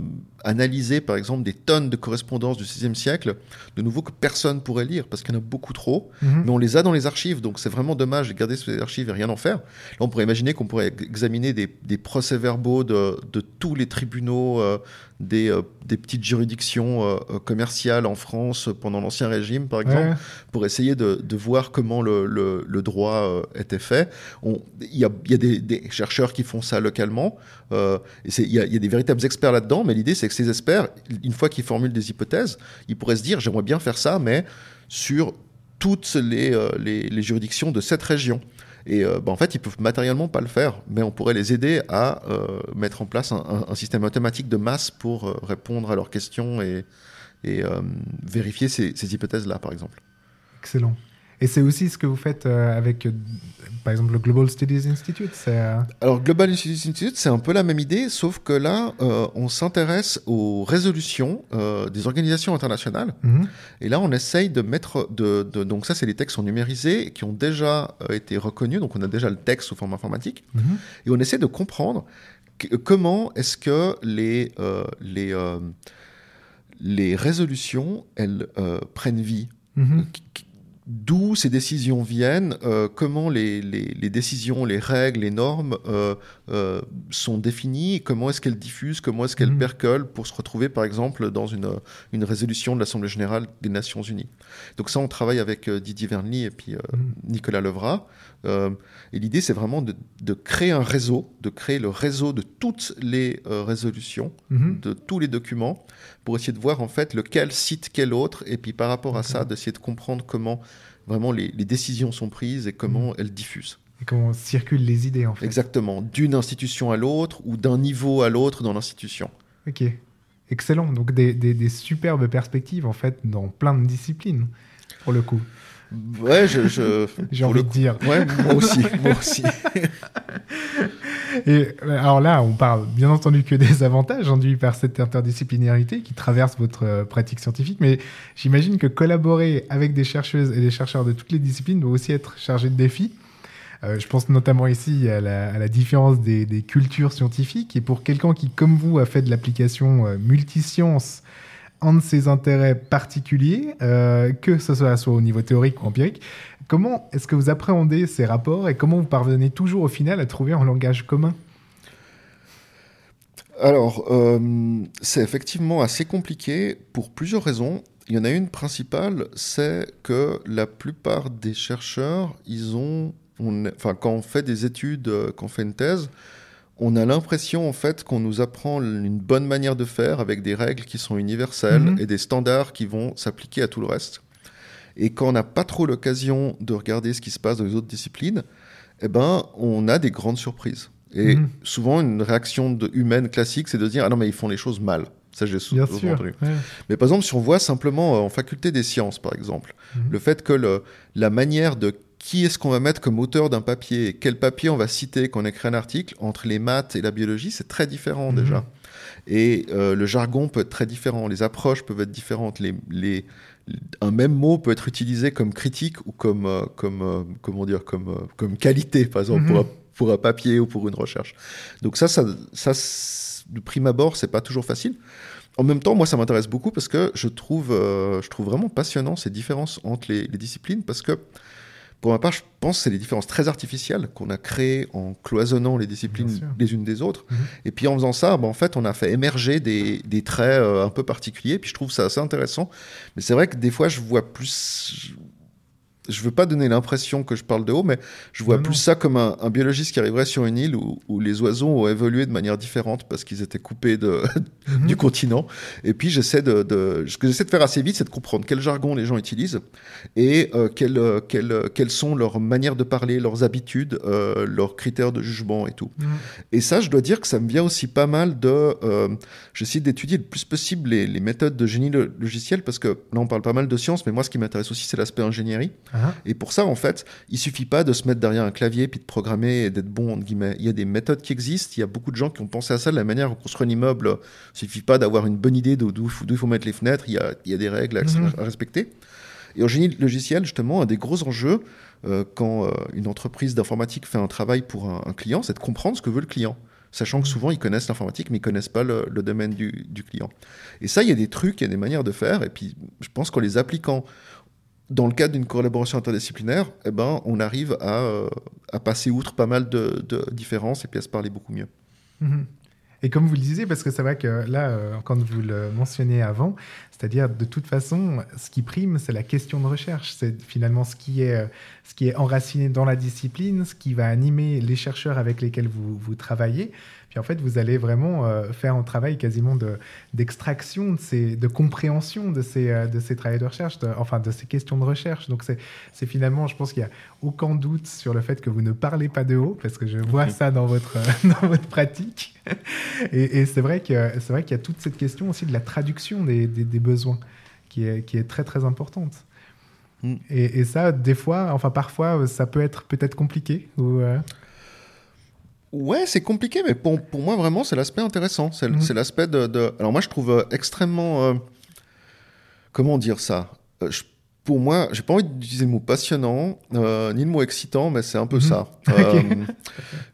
analyser par exemple des tonnes de correspondances du VIe siècle, de nouveau que personne pourrait lire parce qu'il y en a beaucoup trop, Mhm. mais on les a dans les archives, donc c'est vraiment dommage de garder ces archives et rien en faire. Là, on pourrait imaginer qu'on pourrait examiner des, des procès-verbaux de, de tous les tribunaux euh, des, euh, des petites juridictions euh, euh, commerciales en France pendant l'Ancien Régime, par exemple, Ouais. pour essayer de, de voir comment le, le- le droit était fait. Il y a, il y a des, des chercheurs qui font ça localement, il y, a, il y a des véritables experts là-dedans, mais l'idée c'est que ces experts, une fois qu'ils formulent des hypothèses, ils pourraient se dire j'aimerais bien faire ça, mais sur toutes les, les, les juridictions de cette région. Et euh, bah, en fait, ils peuvent matériellement pas le faire, mais on pourrait les aider à euh, mettre en place un, système automatique de masse pour euh, répondre à leurs questions et, vérifier ces, hypothèses-là, par exemple. Excellent. Et c'est aussi ce que vous faites avec, par exemple, le Global Studies Institute. C'est, euh, Alors, Global Institute Institute, c'est un peu la même idée, sauf que là, euh, on s'intéresse aux résolutions euh, des organisations internationales. mhm. Et là, on essaye de mettre. De, de- donc, ça, c'est les textes qui sont numérisés, qui ont déjà été reconnus. Donc, on a déjà le texte sous forme informatique. Mhm. Et on essaie de comprendre que- comment est-ce que les, euh, les, les résolutions, elles euh, prennent vie. Mhm. D'où ces décisions viennent, euh, comment les, les- les décisions, les règles, les normes euh, euh, sont définies, comment est-ce qu'elles diffusent, comment est-ce qu'elles Mhm. percolent pour se retrouver par exemple dans une, une résolution de l'Assemblée générale des Nations Unies. Donc ça, on travaille avec Didier Vernely et puis Mhm. Nicolas Levrat. Euh, et l'idée, c'est vraiment de, de créer un réseau, de créer le réseau de toutes les résolutions, Mhm. de tous les documents, pour essayer de voir en fait lequel cite quel autre, et puis par rapport à ça, d'essayer de comprendre comment vraiment les, les décisions sont prises et comment elles diffusent. Et comment circulent les idées, en fait. Exactement, d'une institution à l'autre ou d'un niveau à l'autre dans l'institution. Ok. Excellent. Donc, des, des- des superbes perspectives, en fait, dans plein de disciplines, pour le coup. Ouais, je. je J'ai envie le de dire. Ouais, moi aussi, moi aussi. Et alors là, on parle bien entendu que des avantages induits par cette interdisciplinarité qui traverse votre euh, pratique scientifique, mais j'imagine que collaborer avec des chercheuses et des chercheurs de toutes les disciplines doit aussi être chargé de défis. Euh, je pense notamment ici à la, à la différence des, des cultures scientifiques. Et pour quelqu'un qui, comme vous, a fait de l'application euh, multiscience, un de ses intérêts particuliers, euh, que ce soit, soit au niveau théorique ou empirique, comment est-ce que vous appréhendez ces rapports et comment vous parvenez toujours au final à trouver un langage commun? Alors, euh, c'est effectivement assez compliqué pour plusieurs raisons. Il y en a une principale, c'est que la plupart des chercheurs, ils ont, on, enfin, quand on fait des études, euh, quand on fait une thèse, on a l'impression en fait qu'on nous apprend une bonne manière de faire avec des règles qui sont universelles Mhm. et des standards qui vont s'appliquer à tout le reste. Et quand on n'a pas trop l'occasion de regarder ce qui se passe dans les autres disciplines, eh ben, on a des grandes surprises. Et Mhm. souvent, une réaction de, humaine classique, c'est de dire Ah non, mais ils font les choses mal. Ça, j'ai souvent entendu. ouais. Mais par exemple, si on voit simplement euh, en faculté des sciences, par exemple, Mhm. le fait que le- la manière de qui est-ce qu'on va mettre comme auteur d'un papier, quel papier on va citer quand on écrit un article, entre les maths et la biologie, c'est très différent Mhm. déjà. Et euh, le jargon peut être très différent, les approches peuvent être différentes, les, les- un même mot peut être utilisé comme critique ou comme, euh, comme euh, comment dire, comme, comme qualité, par exemple, pour, Mhm. un, pour un papier ou pour une recherche. Donc ça, ça, ça de prime abord, c'est pas toujours facile. En même temps, moi, ça m'intéresse beaucoup parce que je trouve, je trouve vraiment passionnant ces différences entre les, les disciplines parce que, pour ma part, je pense que c'est des différences très artificielles qu'on a créées en cloisonnant les disciplines les unes des autres. Mhm. Et puis en faisant ça, ben, en fait, on a fait émerger des, des traits euh, un peu particuliers. Puis je trouve ça assez intéressant. Mais c'est vrai que des fois, je vois plus. Je veux pas donner l'impression que je parle de haut, mais je vois Non, plus non. ça comme un, un biologiste qui arriverait sur une île où, où les oiseaux ont évolué de manière différente parce qu'ils étaient coupés de, Mhm. du continent. Et puis j'essaie de, de- ce que j'essaie de faire assez vite, c'est de comprendre quel jargon les gens utilisent et euh, quelles, euh, quelles, euh, quelles sont leurs manières de parler, leurs habitudes, euh, leurs critères de jugement et tout. Mhm. Et ça, je dois dire que ça me vient aussi pas mal de. J'essaie d'étudier le plus possible les, les méthodes de génie lo- logiciel parce que là, on parle pas mal de science, mais moi, ce qui m'intéresse aussi, c'est l'aspect ingénierie. Ah, Et pour ça, en fait, il suffit pas de se mettre derrière un clavier puis de programmer et d'être bon, entre guillemets. Il y a des méthodes qui existent. Il y a beaucoup de gens qui ont pensé à ça de la manière dont on construit un immeuble. Il suffit pas d'avoir une bonne idée d'où il faut, mettre les fenêtres. Il y a, il y a des règles à, Mhm. à respecter. Et en génie logiciel, justement, un des gros enjeux euh, quand euh, une entreprise d'informatique fait un travail pour un, un client, c'est de comprendre ce que veut le client. Sachant que souvent, ils connaissent l'informatique, mais ils connaissent pas le, le domaine du, du client. Et ça, il y a des trucs, il y a des manières de faire. Et puis, je pense qu'en les appliquant dans le cadre d'une collaboration interdisciplinaire, eh ben, on arrive à, euh, à passer outre pas mal de, différences et puis à se parler beaucoup mieux. Mhm. Et comme vous le disiez, parce que c'est vrai que là, euh, quand vous le mentionnez avant, c'est-à-dire de toute façon, ce qui prime, c'est la question de recherche. C'est finalement ce qui est, euh, ce qui est enraciné dans la discipline, ce qui va animer les chercheurs avec lesquels vous, vous travaillez. Puis en fait, vous allez vraiment euh, faire un travail quasiment de, d'extraction, de, ces, de compréhension de ces, euh, de ces travails de recherche, de- enfin de ces questions de recherche. Donc c'est, finalement, je pense qu'il n'y a aucun doute sur le fait que vous ne parlez pas de haut, parce que je vois ça dans votre, dans votre pratique. Et, et c'est vrai qu'il y a toute cette question aussi de la traduction des, des- des besoins qui est, qui est très très importante. Mm. Et, et ça, des fois, enfin parfois, ça peut être peut-être compliqué. Ou, euh, Ouais, c'est compliqué, mais pour, pour moi, vraiment, c'est l'aspect intéressant. C'est c'est l'aspect de, de- Alors, moi, je trouve euh, extrêmement. euh, Comment dire ça? Euh, je- Pour moi, j'ai pas envie d'utiliser le mot passionnant, euh, ni le mot excitant, mais c'est un peu Mhm. ça. Euh,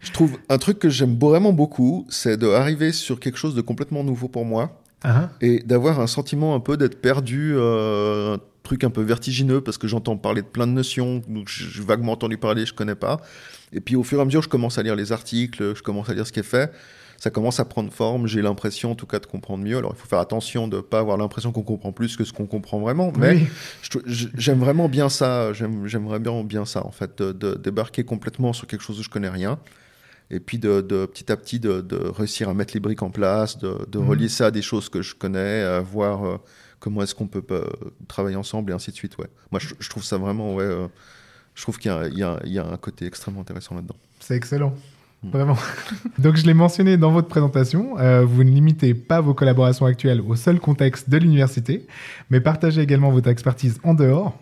je trouve un truc que j'aime vraiment beaucoup, c'est d'arriver sur quelque chose de complètement nouveau pour moi ah, et d'avoir un sentiment un peu d'être perdu, euh, un truc un peu vertigineux parce que j'entends parler de plein de notions, donc j'ai vaguement entendu parler, je connais pas. Et puis au fur et à mesure, je commence à lire les articles, je commence à lire ce qui est fait. Ça commence à prendre forme, j'ai l'impression en tout cas de comprendre mieux. Alors il faut faire attention de ne pas avoir l'impression qu'on comprend plus que ce qu'on comprend vraiment. Mais oui. j'aime vraiment bien ça, j'aime- j'aimerais bien, bien ça en fait, de, de débarquer complètement sur quelque chose où je connais rien. Et puis de, de petit à petit de, de réussir à mettre les briques en place, de, Mhm. relier ça à des choses que je connais, à voir euh, comment est-ce qu'on peut euh, travailler ensemble et ainsi de suite. Ouais. Moi je, je trouve ça vraiment, ouais, euh, je trouve qu'il y, a- y y un côté extrêmement intéressant là-dedans. C'est excellent. Mm. Vraiment. Donc, je l'ai mentionné dans votre présentation, euh, vous ne limitez pas vos collaborations actuelles au seul contexte de l'université, mais partagez également votre expertise en dehors.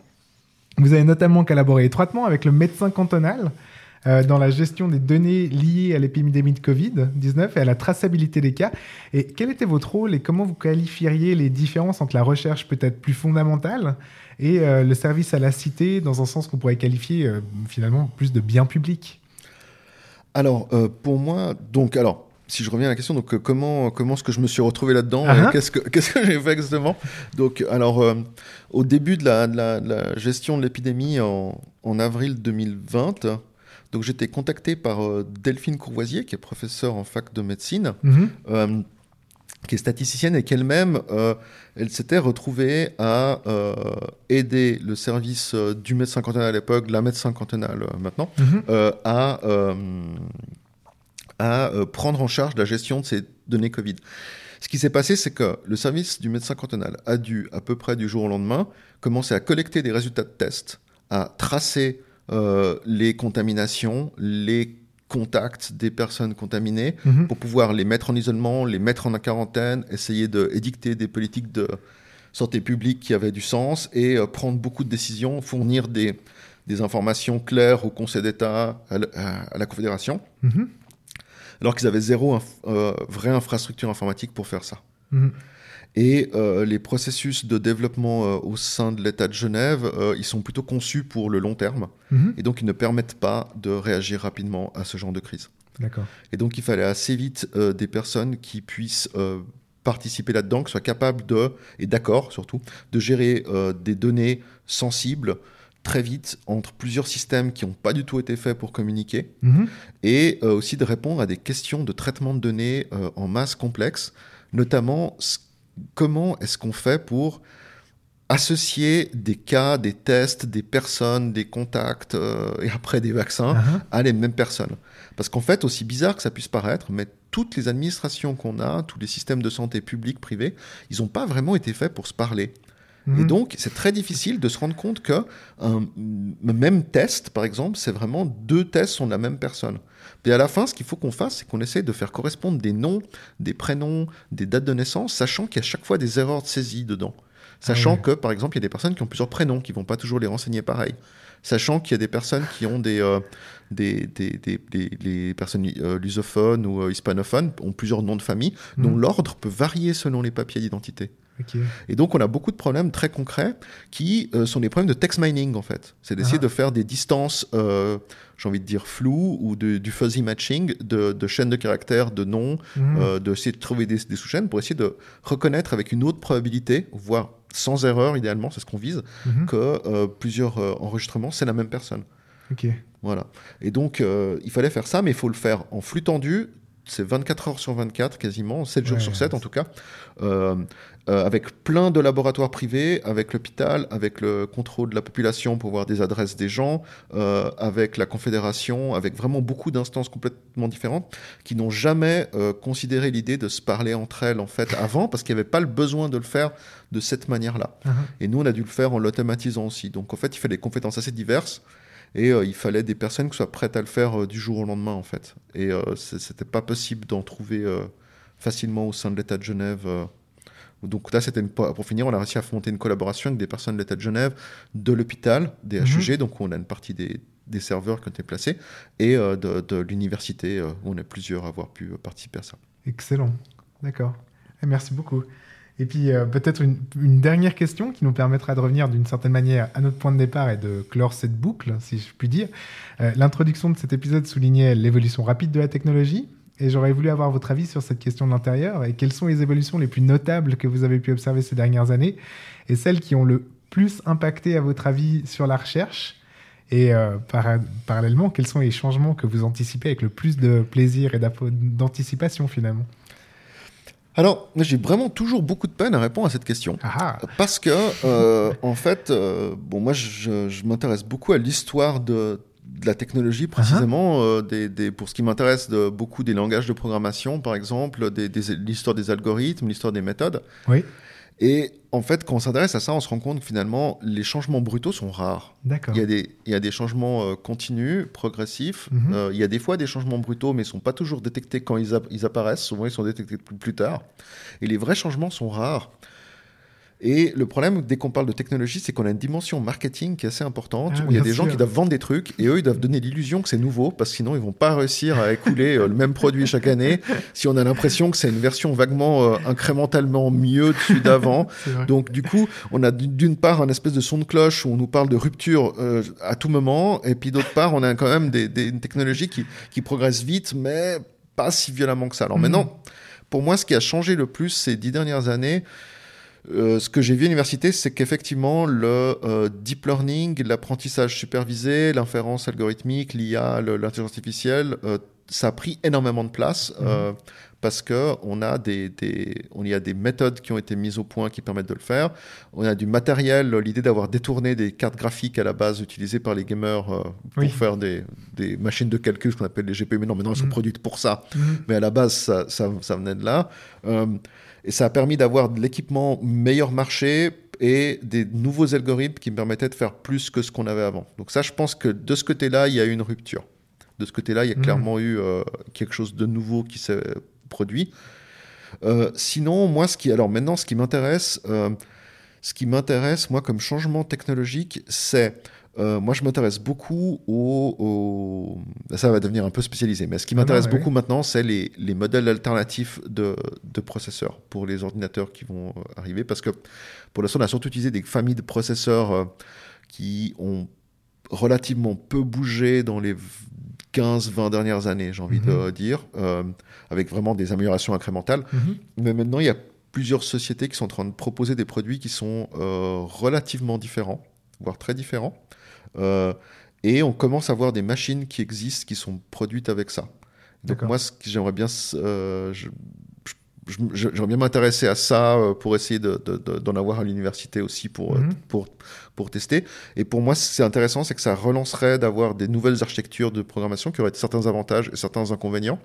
Vous avez notamment collaboré étroitement avec le médecin cantonal euh, dans la gestion des données liées à l'épidémie de Covid-19 et à la traçabilité des cas. Et quel était votre rôle et comment vous qualifieriez les différences entre la recherche peut-être plus fondamentale et euh, le service à la cité dans un sens qu'on pourrait qualifier euh, finalement plus de bien public? Alors, pour moi, donc, alors, si je reviens à la question, donc, comment, comment est-ce que je me suis retrouvé là-dedans Ah ah. Qu'est-ce que, qu'est-ce que j'ai fait exactement? Donc, alors, euh, au début de la, de la- de la gestion de l'épidémie en, en avril 2020, donc j'étais contacté par euh, Delphine Courvoisier, qui est professeure en fac de médecine, Mhm. euh, qui est statisticienne et qu'elle-même, euh, elle s'était retrouvée à euh, aider le service euh, du médecin cantonal à l'époque, la médecin cantonale maintenant, Mhm. à, à prendre en charge la gestion de ces données Covid. Ce qui s'est passé, c'est que le service du médecin cantonal a dû, à peu près du jour au lendemain, commencer à collecter des résultats de tests, à tracer euh, les contaminations, les contacts des personnes contaminées, Mhm. pour pouvoir les mettre en isolement, les mettre en quarantaine, essayer d'édicter des politiques de santé publique qui avaient du sens et euh, prendre beaucoup de décisions, fournir des, des informations claires au Conseil d'État, à, la Confédération, Mhm. alors qu'ils avaient zéro inf- euh, vraie infrastructure informatique pour faire ça. Mhm. Et euh, les processus de développement euh, au sein de l'État de Genève, euh, ils sont plutôt conçus pour le long terme, Mhm. et donc ils ne permettent pas de réagir rapidement à ce genre de crise. D'accord. Et donc, il fallait assez vite des personnes qui puissent participer là-dedans, qui soient capables de, et d'accord surtout, de gérer des données sensibles très vite entre plusieurs systèmes qui n'ont pas du tout été faits pour communiquer, Mhm. et aussi de répondre à des questions de traitement de données en masse complexes, notamment ce- comment est-ce qu'on fait pour associer des cas, des tests, des personnes, des contacts, euh, et après des vaccins, Ah à les mêmes personnes? Parce qu'en fait, aussi bizarre que ça puisse paraître, mais toutes les administrations qu'on a, tous les systèmes de santé publics, privés, ils n'ont pas vraiment été faits pour se parler. Et donc, c'est très difficile de se rendre compte que un même test, par exemple, c'est vraiment deux tests sont de la même personne. Et à la fin, ce qu'il faut qu'on fasse, c'est qu'on essaie de faire correspondre des noms, des prénoms, des dates de naissance, sachant qu'il y a chaque fois des erreurs de saisie dedans. Sachant ouais. que, par exemple, il y a des personnes qui ont plusieurs prénoms, qui vont pas toujours les renseigner pareil. Sachant qu'il y a des personnes qui ont des, euh, des, des, des- des- les personnes euh, lusophones ou euh, hispanophones ont plusieurs noms de famille, dont Mhm. l'ordre peut varier selon les papiers d'identité. Et donc, on a beaucoup de problèmes très concrets qui euh, sont des problèmes de text mining, en fait. C'est d'essayer Ah. de faire des distances, euh, j'ai envie de dire floues, ou de- du fuzzy matching de, de chaînes de caractères, de noms, Mhm. euh, d'essayer de trouver des, des sous-chaînes pour essayer de reconnaître avec une autre probabilité, voire sans erreur, idéalement, c'est ce qu'on vise, Mhm. que plusieurs enregistrements, c'est la même personne. Ok. Voilà. Et donc, euh, il fallait faire ça, mais il faut le faire en flux tendu. C'est 24 heures sur 24, quasiment, 7 jours Ouais, sur 7 en tout cas, euh, euh, avec plein de laboratoires privés, avec l'hôpital, avec le contrôle de la population pour voir des adresses des gens, euh, avec la confédération, avec vraiment beaucoup d'instances complètement différentes qui n'ont jamais considéré l'idée de se parler entre elles en fait avant, parce qu'il n'y avait pas le besoin de le faire de cette manière-là. Mhm. Et nous, on a dû le faire en l'automatisant aussi. Donc, en fait, il fallait des compétences assez diverses. Et euh, il fallait des personnes qui soient prêtes à le faire euh, du jour au lendemain, en fait. Et euh, c'était pas possible d'en trouver facilement au sein de l'État de Genève. Donc là, c'était une- pour finir, on a réussi à monter une collaboration avec des personnes de l'État de Genève, de l'hôpital, des HUG, donc on a une partie des, des serveurs qui ont été placés, et euh, de, de l'université, euh, où on est plusieurs à avoir pu participer à ça. Excellent. D'accord. Merci beaucoup. Et puis euh, peut-être une, dernière question qui nous permettra de revenir d'une certaine manière à notre point de départ et de clore cette boucle, si je puis dire. Euh, L'introduction de cet épisode soulignait l'évolution rapide de la technologie. Et j'aurais voulu avoir votre avis sur cette question de l'intérieur et quelles sont les évolutions les plus notables que vous avez pu observer ces dernières années et celles qui ont le plus impacté, à votre avis, sur la recherche et euh, para- parallèlement, quels sont les changements que vous anticipez avec le plus de plaisir et d'anticipation finalement? Alors, j'ai vraiment toujours beaucoup de peine à répondre à cette question. Ah Parce que, euh, en fait, euh, bon, moi, je, je m'intéresse beaucoup à l'histoire de, de la technologie, précisément, euh, des, des- pour ce qui m'intéresse de beaucoup des langages de programmation, par exemple, des- des- l'histoire des algorithmes, l'histoire des méthodes. Oui, Et en fait, quand on s'intéresse à ça, on se rend compte que finalement, les changements brutaux sont rares. d'accord. Il y, a des, il y a des changements euh, continus, progressifs. Mhm. Euh, il y a des fois des changements brutaux, mais ils ne sont pas toujours détectés quand ils, ils apparaissent. Souvent, ils sont détectés plus tard. Et les vrais changements sont rares. Et le problème, dès qu'on parle de technologie, c'est qu'on a une dimension marketing qui est assez importante, Ah, où il y a des gens qui doivent vendre des trucs, et eux, ils doivent donner l'illusion que c'est nouveau, parce que sinon, ils vont pas réussir à écouler euh, le même produit chaque année, si on a l'impression que c'est une version vaguement euh, incrémentalement mieux dessus d'avant. Donc du coup, on a d'une part un espèce de son de cloche où on nous parle de rupture euh, à tout moment, et puis d'autre part, on a quand même des, des une technologie qui, qui progresse vite, mais pas si violemment que ça. Alors Mhm. maintenant, pour moi, ce qui a changé le plus ces dix dernières années, euh, ce que j'ai vu à l'université, c'est qu'effectivement, le euh, deep learning, l'apprentissage supervisé, l'inférence algorithmique, l'IA, l'intelligence artificielle, euh, ça a pris énormément de place euh, parce que on a des, des- on y a des méthodes qui ont été mises au point qui permettent de le faire. On a du matériel, l'idée d'avoir détourné des cartes graphiques à la base utilisées par les gamers pour Oui. faire des, des machines de calcul, ce qu'on appelle les GPU. Mais non, maintenant elles sont Mhm. produites pour ça Mhm. mais à la base, ça, ça, ça venait de là. Et ça a permis d'avoir de l'équipement meilleur marché et des nouveaux algorithmes qui me permettaient de faire plus que ce qu'on avait avant. Donc ça, je pense que de ce côté-là, il y a eu une rupture. De ce côté-là, il y a Mhm. clairement eu euh, quelque chose de nouveau qui s'est produit. Euh, sinon, moi, ce qui, alors maintenant, ce qui m'intéresse, euh, ce qui m'intéresse, moi, comme changement technologique, c'est euh, moi, je m'intéresse beaucoup au, au- Ça va devenir un peu spécialisé, mais ce qui Ah m'intéresse ouais. beaucoup maintenant, c'est les, les modèles alternatifs de, de processeurs pour les ordinateurs qui vont euh, arriver. Parce que pour l'instant, on a surtout utilisé des familles de processeurs euh, qui ont relativement peu bougé dans les 15-20 dernières années, j'ai envie de dire, euh, avec vraiment des améliorations incrémentales. Mhm. Mais maintenant, il y a plusieurs sociétés qui sont en train de proposer des produits qui sont euh, relativement différents, voire très différents. Euh, et on commence à voir des machines qui existent, qui sont produites avec ça. Donc moi, ce que j'aimerais bien, euh, j'aimerais bien m'intéresser à ça euh, pour essayer de- de- de- d'en avoir à l'université aussi pour, Mhm. pour, pour tester. Et pour moi, ce qui est intéressant, c'est que ça relancerait d'avoir des nouvelles architectures de programmation qui auraient certains avantages et certains inconvénients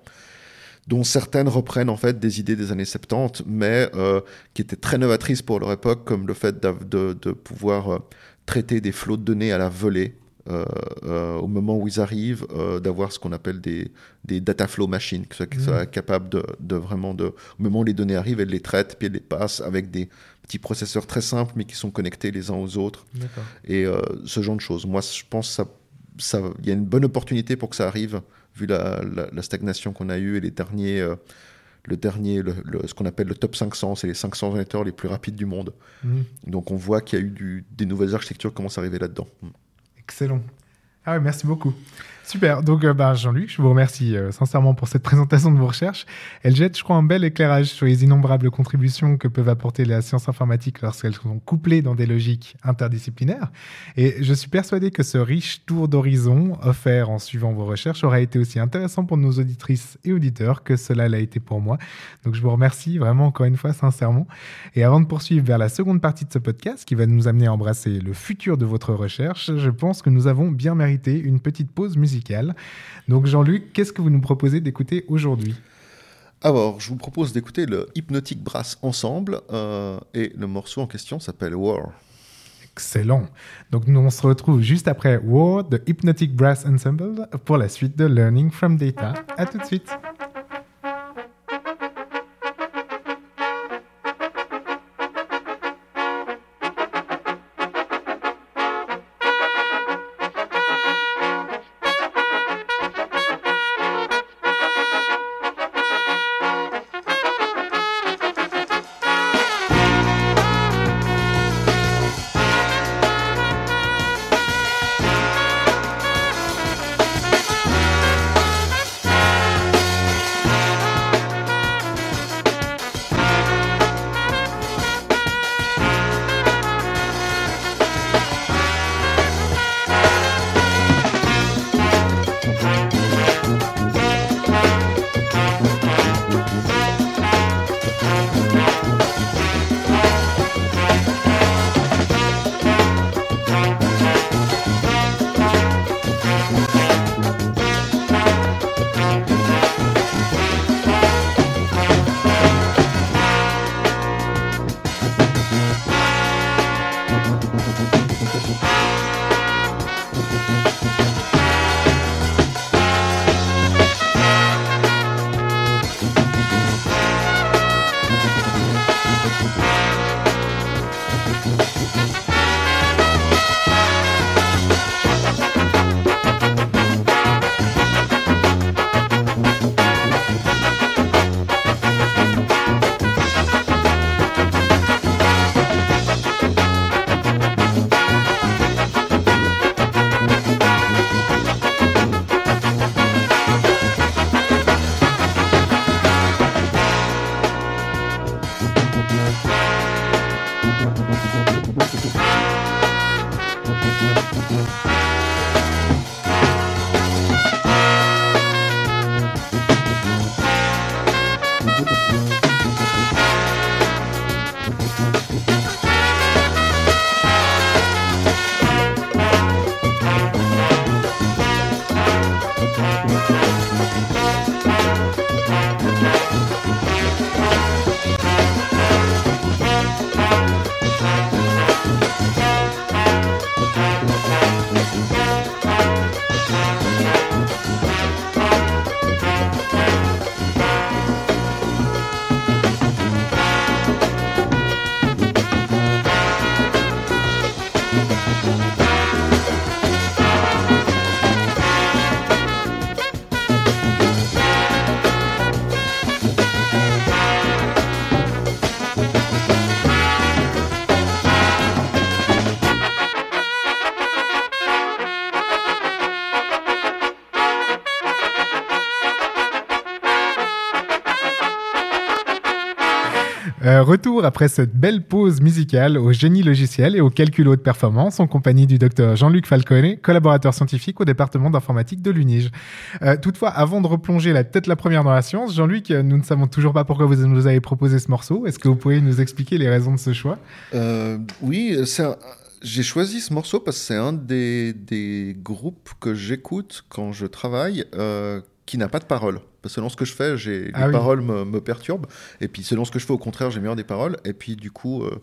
dont certaines reprennent en fait des idées des années 70, mais euh, qui étaient très novatrices pour leur époque, comme le fait de, de pouvoir traiter des flots de données à la volée. euh, euh, au moment où ils arrivent, euh, d'avoir ce qu'on appelle des, des data flow machines, qui soient, soient capables de, de vraiment, de, au moment où les données arrivent, elles les traitent, puis elles les passent avec des petits processeurs très simples, mais qui sont connectés les uns aux autres et ce genre de choses. Moi, je pense que ça, ça, y a une bonne opportunité pour que ça arrive, vu la, la- la stagnation qu'on a eue et les derniers, le dernier, le- le- ce qu'on appelle le top 500, c'est les 500 ordinateurs les plus rapides du monde. Mhm. Donc on voit qu'il y a eu du- des nouvelles architectures qui commencent à arriver là-dedans. Excellent. Ah ouais, merci beaucoup. Super. Donc, euh, bah, Jean-Luc, je vous remercie euh, sincèrement pour cette présentation de vos recherches. Elle jette, je crois, un bel éclairage sur les innombrables contributions que peuvent apporter les sciences informatiques lorsqu'elles sont couplées dans des logiques interdisciplinaires. Et je suis persuadé que ce riche tour d'horizon offert en suivant vos recherches aura été aussi intéressant pour nos auditrices et auditeurs que cela l'a été pour moi. Donc, je vous remercie vraiment encore une fois sincèrement. Et avant de poursuivre vers la seconde partie de ce podcast qui va nous amener à embrasser le futur de votre recherche, je pense que nous avons bien mérité une petite pause musicale. Donc Jean-Luc, qu'est-ce que vous nous proposez d'écouter aujourd'hui? Alors, je vous propose d'écouter le Hypnotic Brass Ensemble, euh, et le morceau en question s'appelle War. Excellent. Donc nous on se retrouve juste après War de Hypnotic Brass Ensemble pour la suite de Learning from Data. À tout de suite. Après cette belle pause musicale au génie logiciel et au calcul haute performance en compagnie du docteur Jean-Luc Falcone, collaborateur scientifique au département d'informatique de l'UNIGE. Euh, toutefois, avant de replonger la tête la première dans la science, Jean-Luc, euh, nous ne savons toujours pas pourquoi vous nous avez proposé ce morceau. Est-ce que vous pouvez nous expliquer les raisons de ce choix? Euh, oui, j'ai choisi ce morceau parce que c'est un des, groupes que j'écoute quand je travaille qui n'a pas de paroles. Selon ce que je fais, j'ai, Ah les oui. paroles me, me perturbent. Et puis selon ce que je fais, au contraire, j'aime bien des paroles. Et puis du coup, euh,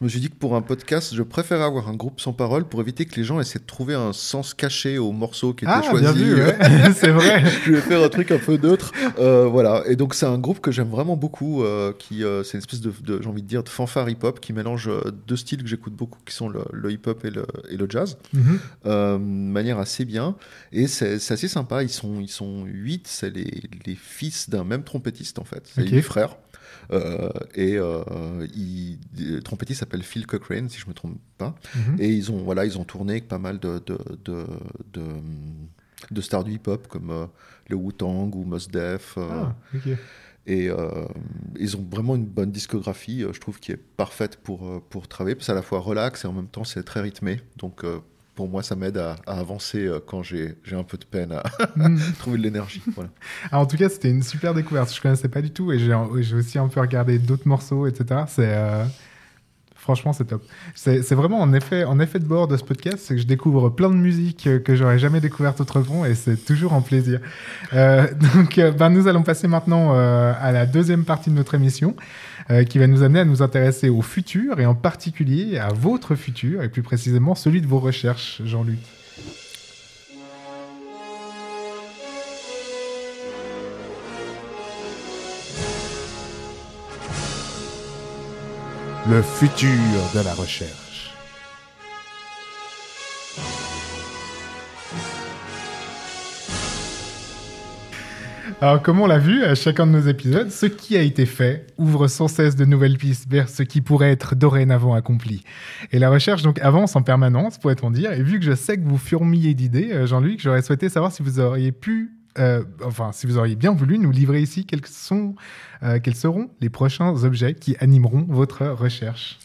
je me suis dit que pour un podcast, je préfère avoir un groupe sans paroles pour éviter que les gens essaient de trouver un sens caché au morceau qui était Ah, choisi. bien vu, ouais. c'est vrai. je vais faire un truc un peu neutre. Euh, voilà. Et donc, c'est un groupe que j'aime vraiment beaucoup. euh, qui, euh, c'est une espèce de, de- j'ai envie de dire, de fanfare hip-hop qui mélange euh, deux styles que j'écoute beaucoup, qui sont le, le hip-hop et le, et le jazz, euh, de manière assez bien. Et c'est, c'est assez sympa. Ils sont, ils sont huit. C'est les, les fils d'un même trompettiste, en fait. C'est Ok. huit frères. Euh, et euh, il- le trompettiste s'appelle Phil Cochrane, si je me trompe pas. Mhm. Et ils ont, voilà, ils ont tourné avec pas mal de, de, de, de, de stars du hip-hop comme euh, le Wu-Tang ou Mos Def. euh, Ah. Et euh, ils ont vraiment une bonne discographie, euh, je trouve, qui est parfaite pour, euh, pour travailler. Parce à la fois relax et en même temps, c'est très rythmé. Donc, euh, pour moi, ça m'aide à, à avancer euh, quand j'ai un peu de peine à Mhm. trouver de l'énergie. Voilà. Ah, en tout cas, c'était une super découverte. Je connaissais pas du tout et j'ai aussi un peu regardé d'autres morceaux, etc. C'est euh, franchement c'est top. C'est vraiment en effet en effet de bord de ce podcast, c'est que je découvre plein de musiques euh, que j'aurais jamais découvertes autrement et c'est toujours un plaisir. Euh, donc, ben, nous allons passer maintenant euh, à la deuxième partie de notre émission. Euh, qui va nous amener à nous intéresser au futur et en particulier à votre futur et plus précisément celui de vos recherches, Jean-Luc. Le futur de la recherche. Alors, comme on l'a vu à chacun de nos épisodes, ce qui a été fait ouvre sans cesse de nouvelles pistes vers ce qui pourrait être dorénavant accompli. Et la recherche donc avance en permanence, pourrait-on dire. Et vu que je sais que vous fourmillez d'idées, euh, Jean-Luc, j'aurais souhaité savoir si vous auriez pu, euh, enfin, si vous auriez bien voulu nous livrer ici quels sont, euh, quels seront les prochains objets qui animeront votre recherche.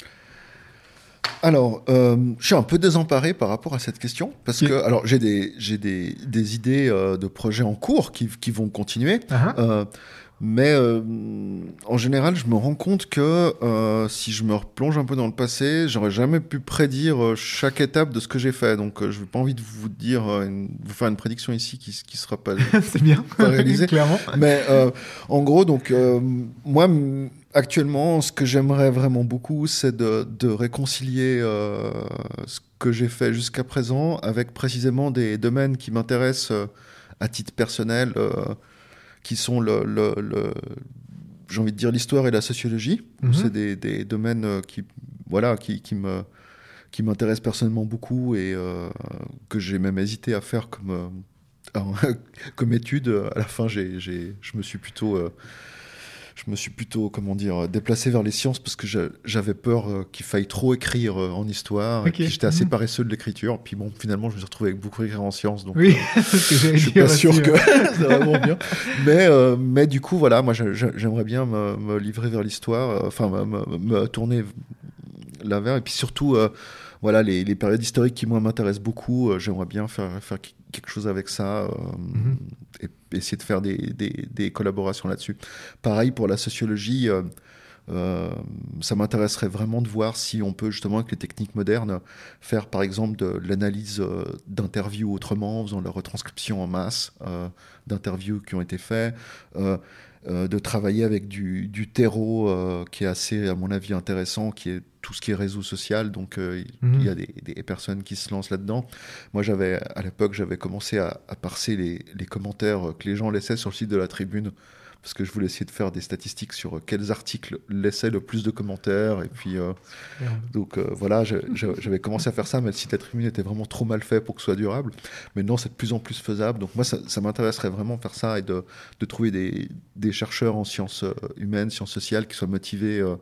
Alors, euh, je suis un peu désemparé par rapport à cette question. Parce que, alors, j'ai des, j'ai des, des idées euh, de projets en cours qui, qui vont continuer. Ah, ah. Euh, mais en général, je me rends compte que si je me replonge un peu dans le passé, j'aurais jamais pu prédire chaque étape de ce que j'ai fait. Donc, je n'ai pas envie de vous dire, une- vous faire une prédiction ici qui ne sera pas. c'est bien, pas clairement. mais en gros, donc, moi, actuellement, ce que j'aimerais vraiment beaucoup, c'est de, de réconcilier euh, ce que j'ai fait jusqu'à présent avec précisément des domaines qui m'intéressent euh, à titre personnel, euh, qui sont le, le- le- j'ai envie de dire l'histoire et la sociologie. Mhm. C'est des, des domaines qui, voilà, qui, qui me qui m'intéressent personnellement beaucoup et que j'ai même hésité à faire comme alors, comme étude. À la fin, j'ai, j'ai- je me suis plutôt je me suis plutôt, comment dire, déplacé vers les sciences parce que j'a- j'avais peur euh, qu'il faille trop écrire euh, en histoire. Ok. Et puis j'étais assez Mhm. paresseux de l'écriture. Puis bon, finalement, je me suis retrouvé avec beaucoup écrire en sciences. Donc Oui, j'allais je suis pas sûr que c'est vraiment bien. Mais, euh, mais du coup, voilà, moi, j'aimerais bien me, me livrer vers l'histoire, euh, enfin, me, me- me tourner l'avers. Et puis surtout, euh, voilà, les, les périodes historiques qui moi m'intéressent beaucoup. euh, J'aimerais bien faire, faire quelque chose avec ça euh, Mhm. et essayer de faire des, des- des collaborations là-dessus. Pareil pour la sociologie. euh, euh, ça m'intéresserait vraiment de voir si on peut justement avec les techniques modernes faire par exemple de l'analyse euh, d'interviews autrement, en faisant la retranscription en masse euh, d'interviews qui ont été faites, euh, euh, de travailler avec du, du terreau euh, qui est assez, à mon avis, intéressant, qui est tout ce qui est réseau social. Donc il Mhm. il y a des, des personnes qui se lancent là-dedans. Moi, j'avais à l'époque, j'avais commencé à, à parser les, les commentaires que les gens laissaient sur le site de la Tribune parce que je voulais essayer de faire des statistiques sur quels articles laissaient le plus de commentaires. Et puis, euh, donc euh, voilà, j'avais commencé à faire ça, mais le site la Tribune était vraiment trop mal fait pour que ce soit durable. Maintenant, c'est de plus en plus faisable. Donc moi, ça, ça m'intéresserait vraiment de faire ça et de, de trouver des, des chercheurs en sciences euh, humaines, sciences sociales qui soient motivés euh,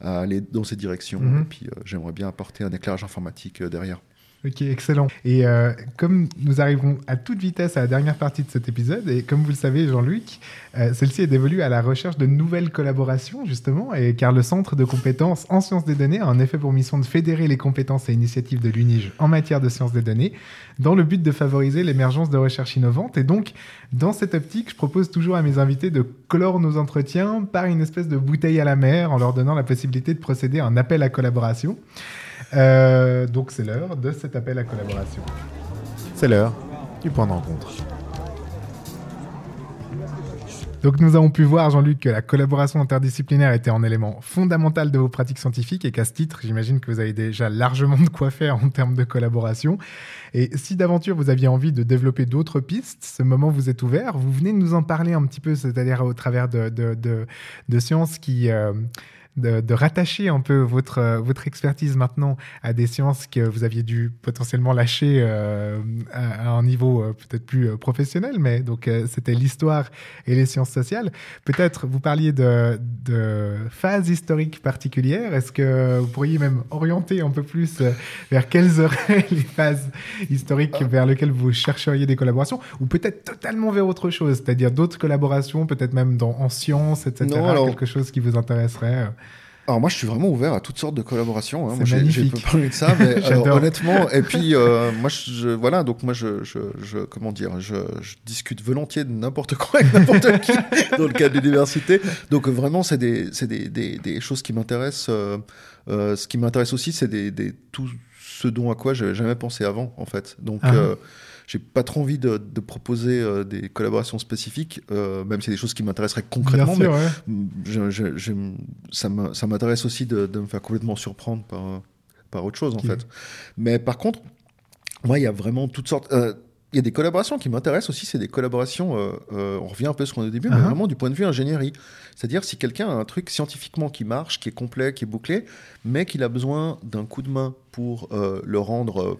à aller dans ces directions. Mhm. Et puis, euh, j'aimerais bien apporter un éclairage informatique euh, derrière. Ok, excellent. Et euh, comme nous arrivons à toute vitesse à la dernière partie de cet épisode, et comme vous le savez, Jean-Luc, euh, celle-ci est dévolue à la recherche de nouvelles collaborations, justement, et car le Centre de compétences en sciences des données a en effet pour mission de fédérer les compétences et initiatives de l'UNIGE en matière de sciences des données, dans le but de favoriser l'émergence de recherches innovantes. Et donc, dans cette optique, je propose toujours à mes invités de clore nos entretiens par une espèce de bouteille à la mer, en leur donnant la possibilité de procéder à un appel à collaboration. Euh, donc c'est l'heure de cet appel à collaboration. C'est l'heure du point de rencontre. Donc nous avons pu voir, Jean-Luc, que la collaboration interdisciplinaire était un élément fondamental de vos pratiques scientifiques et qu'à ce titre, j'imagine que vous avez déjà largement de quoi faire en termes de collaboration. Et si d'aventure vous aviez envie de développer d'autres pistes, ce moment vous est ouvert. Vous venez de nous en parler un petit peu, c'est-à-dire au travers de, de, de, de sciences qui... euh, de, de rattacher un peu votre, euh, votre expertise maintenant à des sciences que vous aviez dû potentiellement lâcher euh, à, à un niveau euh, peut-être plus professionnel, mais donc c'était l'histoire et les sciences sociales. Peut-être vous parliez de, de phases historiques particulières. Est-ce que vous pourriez même orienter un peu plus vers quelles seraient les phases historiques vers lesquelles vous chercheriez des collaborations ou peut-être totalement vers autre chose, c'est-à-dire d'autres collaborations, peut-être même dans, en sciences, etc. Non, alors- quelque chose qui vous intéresserait. Euh. Alors moi, je suis vraiment ouvert à toutes sortes de collaborations. Hein. C'est Moi, j'ai- peu parlé de ça, mais alors, J'adore. honnêtement, et puis euh, moi, je, je- voilà, donc moi, je, comment dire, je, discute volontiers de n'importe quoi avec n'importe qui dans le cadre de l'université. Donc euh, vraiment, c'est des, c'est des, des, des choses qui m'intéressent. euh, euh, ce qui m'intéresse aussi, c'est des, des, tout ce dont à quoi j'avais jamais pensé avant, en fait. Donc Ah. J'ai pas trop envie de, de proposer euh, des collaborations spécifiques, euh, même si c'est des choses qui m'intéresseraient concrètement. Bien sûr, mais ouais. je- je- j'aime- ça m'intéresse aussi de, de me faire complètement surprendre par, par autre chose, en fait. Mais par contre, moi, il y a vraiment toutes sortes. euh, il y a des collaborations qui m'intéressent aussi, c'est des collaborations, on revient un peu à ce qu'on a au début, mais Uh-huh. vraiment du point de vue ingénierie. C'est-à-dire si quelqu'un a un truc scientifiquement qui marche, qui est complet, qui est bouclé, mais qu'il a besoin d'un coup de main pour le rendre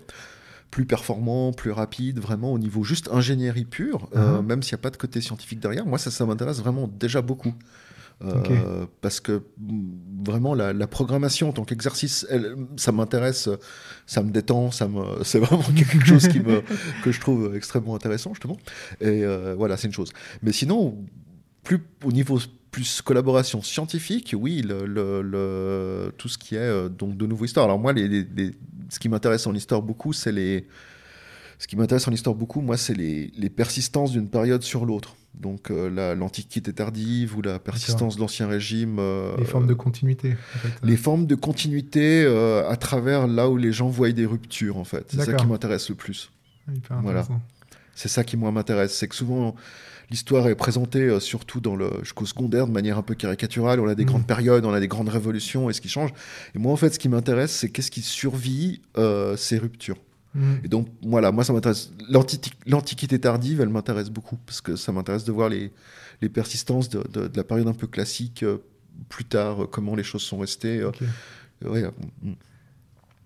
plus performant, plus rapide, vraiment au niveau juste ingénierie pure, euh, Uh-huh. même s'il n'y a pas de côté scientifique derrière, moi ça, ça m'intéresse vraiment déjà beaucoup. Euh. Parce que mm, vraiment la, la programmation en tant qu'exercice, ça m'intéresse, ça me détend, ça me, c'est vraiment quelque chose qui me, que je trouve extrêmement intéressant justement. Et euh, voilà, c'est une chose. Mais sinon, plus au niveau plus collaboration scientifique, oui, le, le- le- tout ce qui est donc de nouveau histoire. Alors moi, les, les- les- ce qui m'intéresse en histoire beaucoup, c'est les ce qui m'intéresse en histoire beaucoup, moi, c'est les, les persistances d'une période sur l'autre. Donc euh, la- l'Antiquité tardive ou la persistance de l'Ancien Régime. euh, Les formes de continuité. en fait. les formes de continuité euh, à travers là où les gens voient des ruptures, en fait. C'est ça qui m'intéresse le plus. Hyper Voilà. C'est ça qui, moi, m'intéresse. C'est que souvent, l'histoire est présentée, euh, surtout dans le, jusqu'au secondaire, de manière un peu caricaturale. On a des Mhm. grandes périodes, on a des grandes révolutions et ce qui change. Et moi, en fait, ce qui m'intéresse, c'est qu'est-ce qui survit euh, ces ruptures. Mhm. Et donc, voilà, moi, ça m'intéresse. L'anti- L'Antiquité tardive, elle m'intéresse beaucoup parce que ça m'intéresse de voir les, les persistances de, de- de la période un peu classique euh, plus tard, euh, comment les choses sont restées. ouais, mm.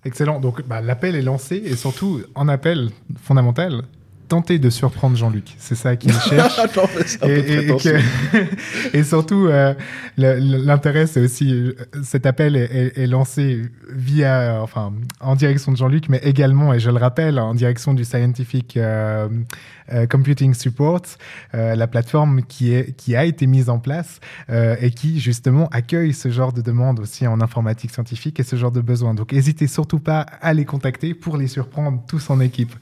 Excellent. Donc bah, l'appel est lancé et surtout, en appel fondamental, tentez de surprendre Jean-Luc. C'est ça qu'il cherche. Non, c'est un et, peu et- et prétentieux. que- et surtout, euh, l'intérêt, c'est aussi euh, cet appel est, est- est lancé via, enfin, en direction de Jean-Luc, mais également, et je le rappelle, en direction du Scientific euh, Computing Support, euh, la plateforme qui, est, qui a été mise en place euh, et qui justement accueille ce genre de demandes aussi en informatique scientifique et ce genre de besoins. Donc n'hésitez surtout pas à les contacter pour les surprendre tous en équipe.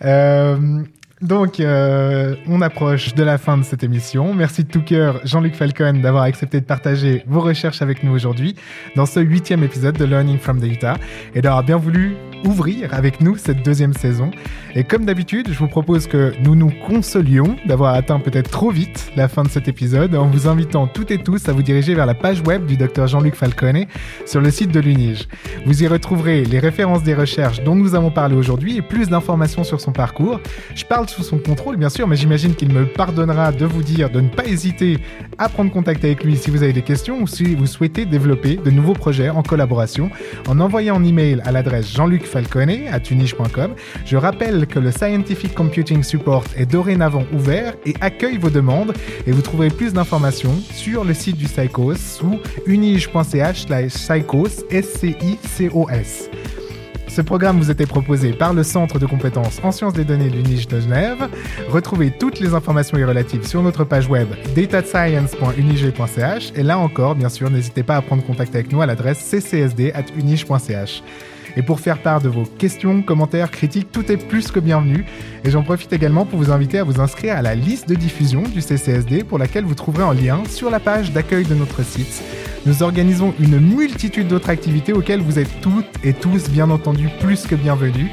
Donc, euh, on approche de la fin de cette émission. Merci de tout cœur, Jean-Luc Falcon, d'avoir accepté de partager vos recherches avec nous aujourd'hui dans ce huitième épisode de Learning from Data et d'avoir bien voulu ouvrir avec nous cette deuxième saison. Et comme d'habitude, je vous propose que nous nous consolions d'avoir atteint peut-être trop vite la fin de cet épisode en vous invitant toutes et tous à vous diriger vers la page web du docteur Jean-Luc Falcone sur le site de l'UNIGE. Vous y retrouverez les références des recherches dont nous avons parlé aujourd'hui et plus d'informations sur son parcours. Je parle sous son contrôle, bien sûr, mais j'imagine qu'il me pardonnera de vous dire de ne pas hésiter à prendre contact avec lui si vous avez des questions ou si vous souhaitez développer de nouveaux projets en collaboration en envoyant un email à l'adresse jean-luc-falcone à tunige.com. Je rappelle que le Scientific Computing Support est dorénavant ouvert et accueille vos demandes et vous trouverez plus d'informations sur le site du Psychos sous unige.ch psychos, S-C-I-C-O-S. Ce programme vous était proposé par le Centre de compétences en sciences des données de l'UNIGE de Genève. Retrouvez toutes les informations y relatives sur notre page web datascience.unige.ch et là encore, bien sûr, n'hésitez pas à prendre contact avec nous à l'adresse ccsd.unige.ch. Et pour faire part de vos questions, commentaires, critiques, tout est plus que bienvenu. Et j'en profite également pour vous inviter à vous inscrire à la liste de diffusion du CCSD pour laquelle vous trouverez un lien sur la page d'accueil de notre site. Nous organisons une multitude d'autres activités auxquelles vous êtes toutes et tous bien entendu plus que bienvenus.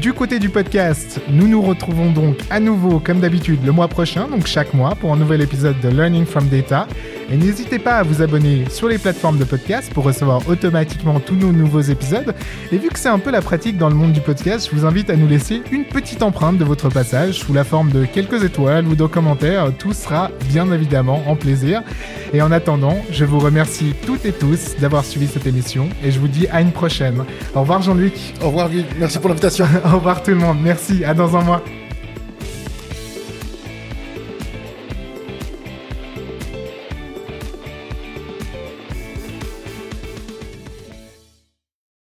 Du côté du podcast, nous nous retrouvons donc à nouveau comme d'habitude le mois prochain, donc chaque mois, pour un nouvel épisode de Learning from Data. Et n'hésitez pas à vous abonner sur les plateformes de podcast pour recevoir automatiquement tous nos nouveaux épisodes. Et vu que c'est un peu la pratique dans le monde du podcast, je vous invite à nous laisser une petite empreinte de votre passage sous la forme de quelques étoiles ou de commentaires. Tout sera bien évidemment en plaisir. Et en attendant, je vous remercie toutes et tous d'avoir suivi cette émission et je vous dis à une prochaine. Au revoir Jean-Luc. Au revoir Guy, merci pour l'invitation. Au revoir tout le monde. Merci. À dans un mois.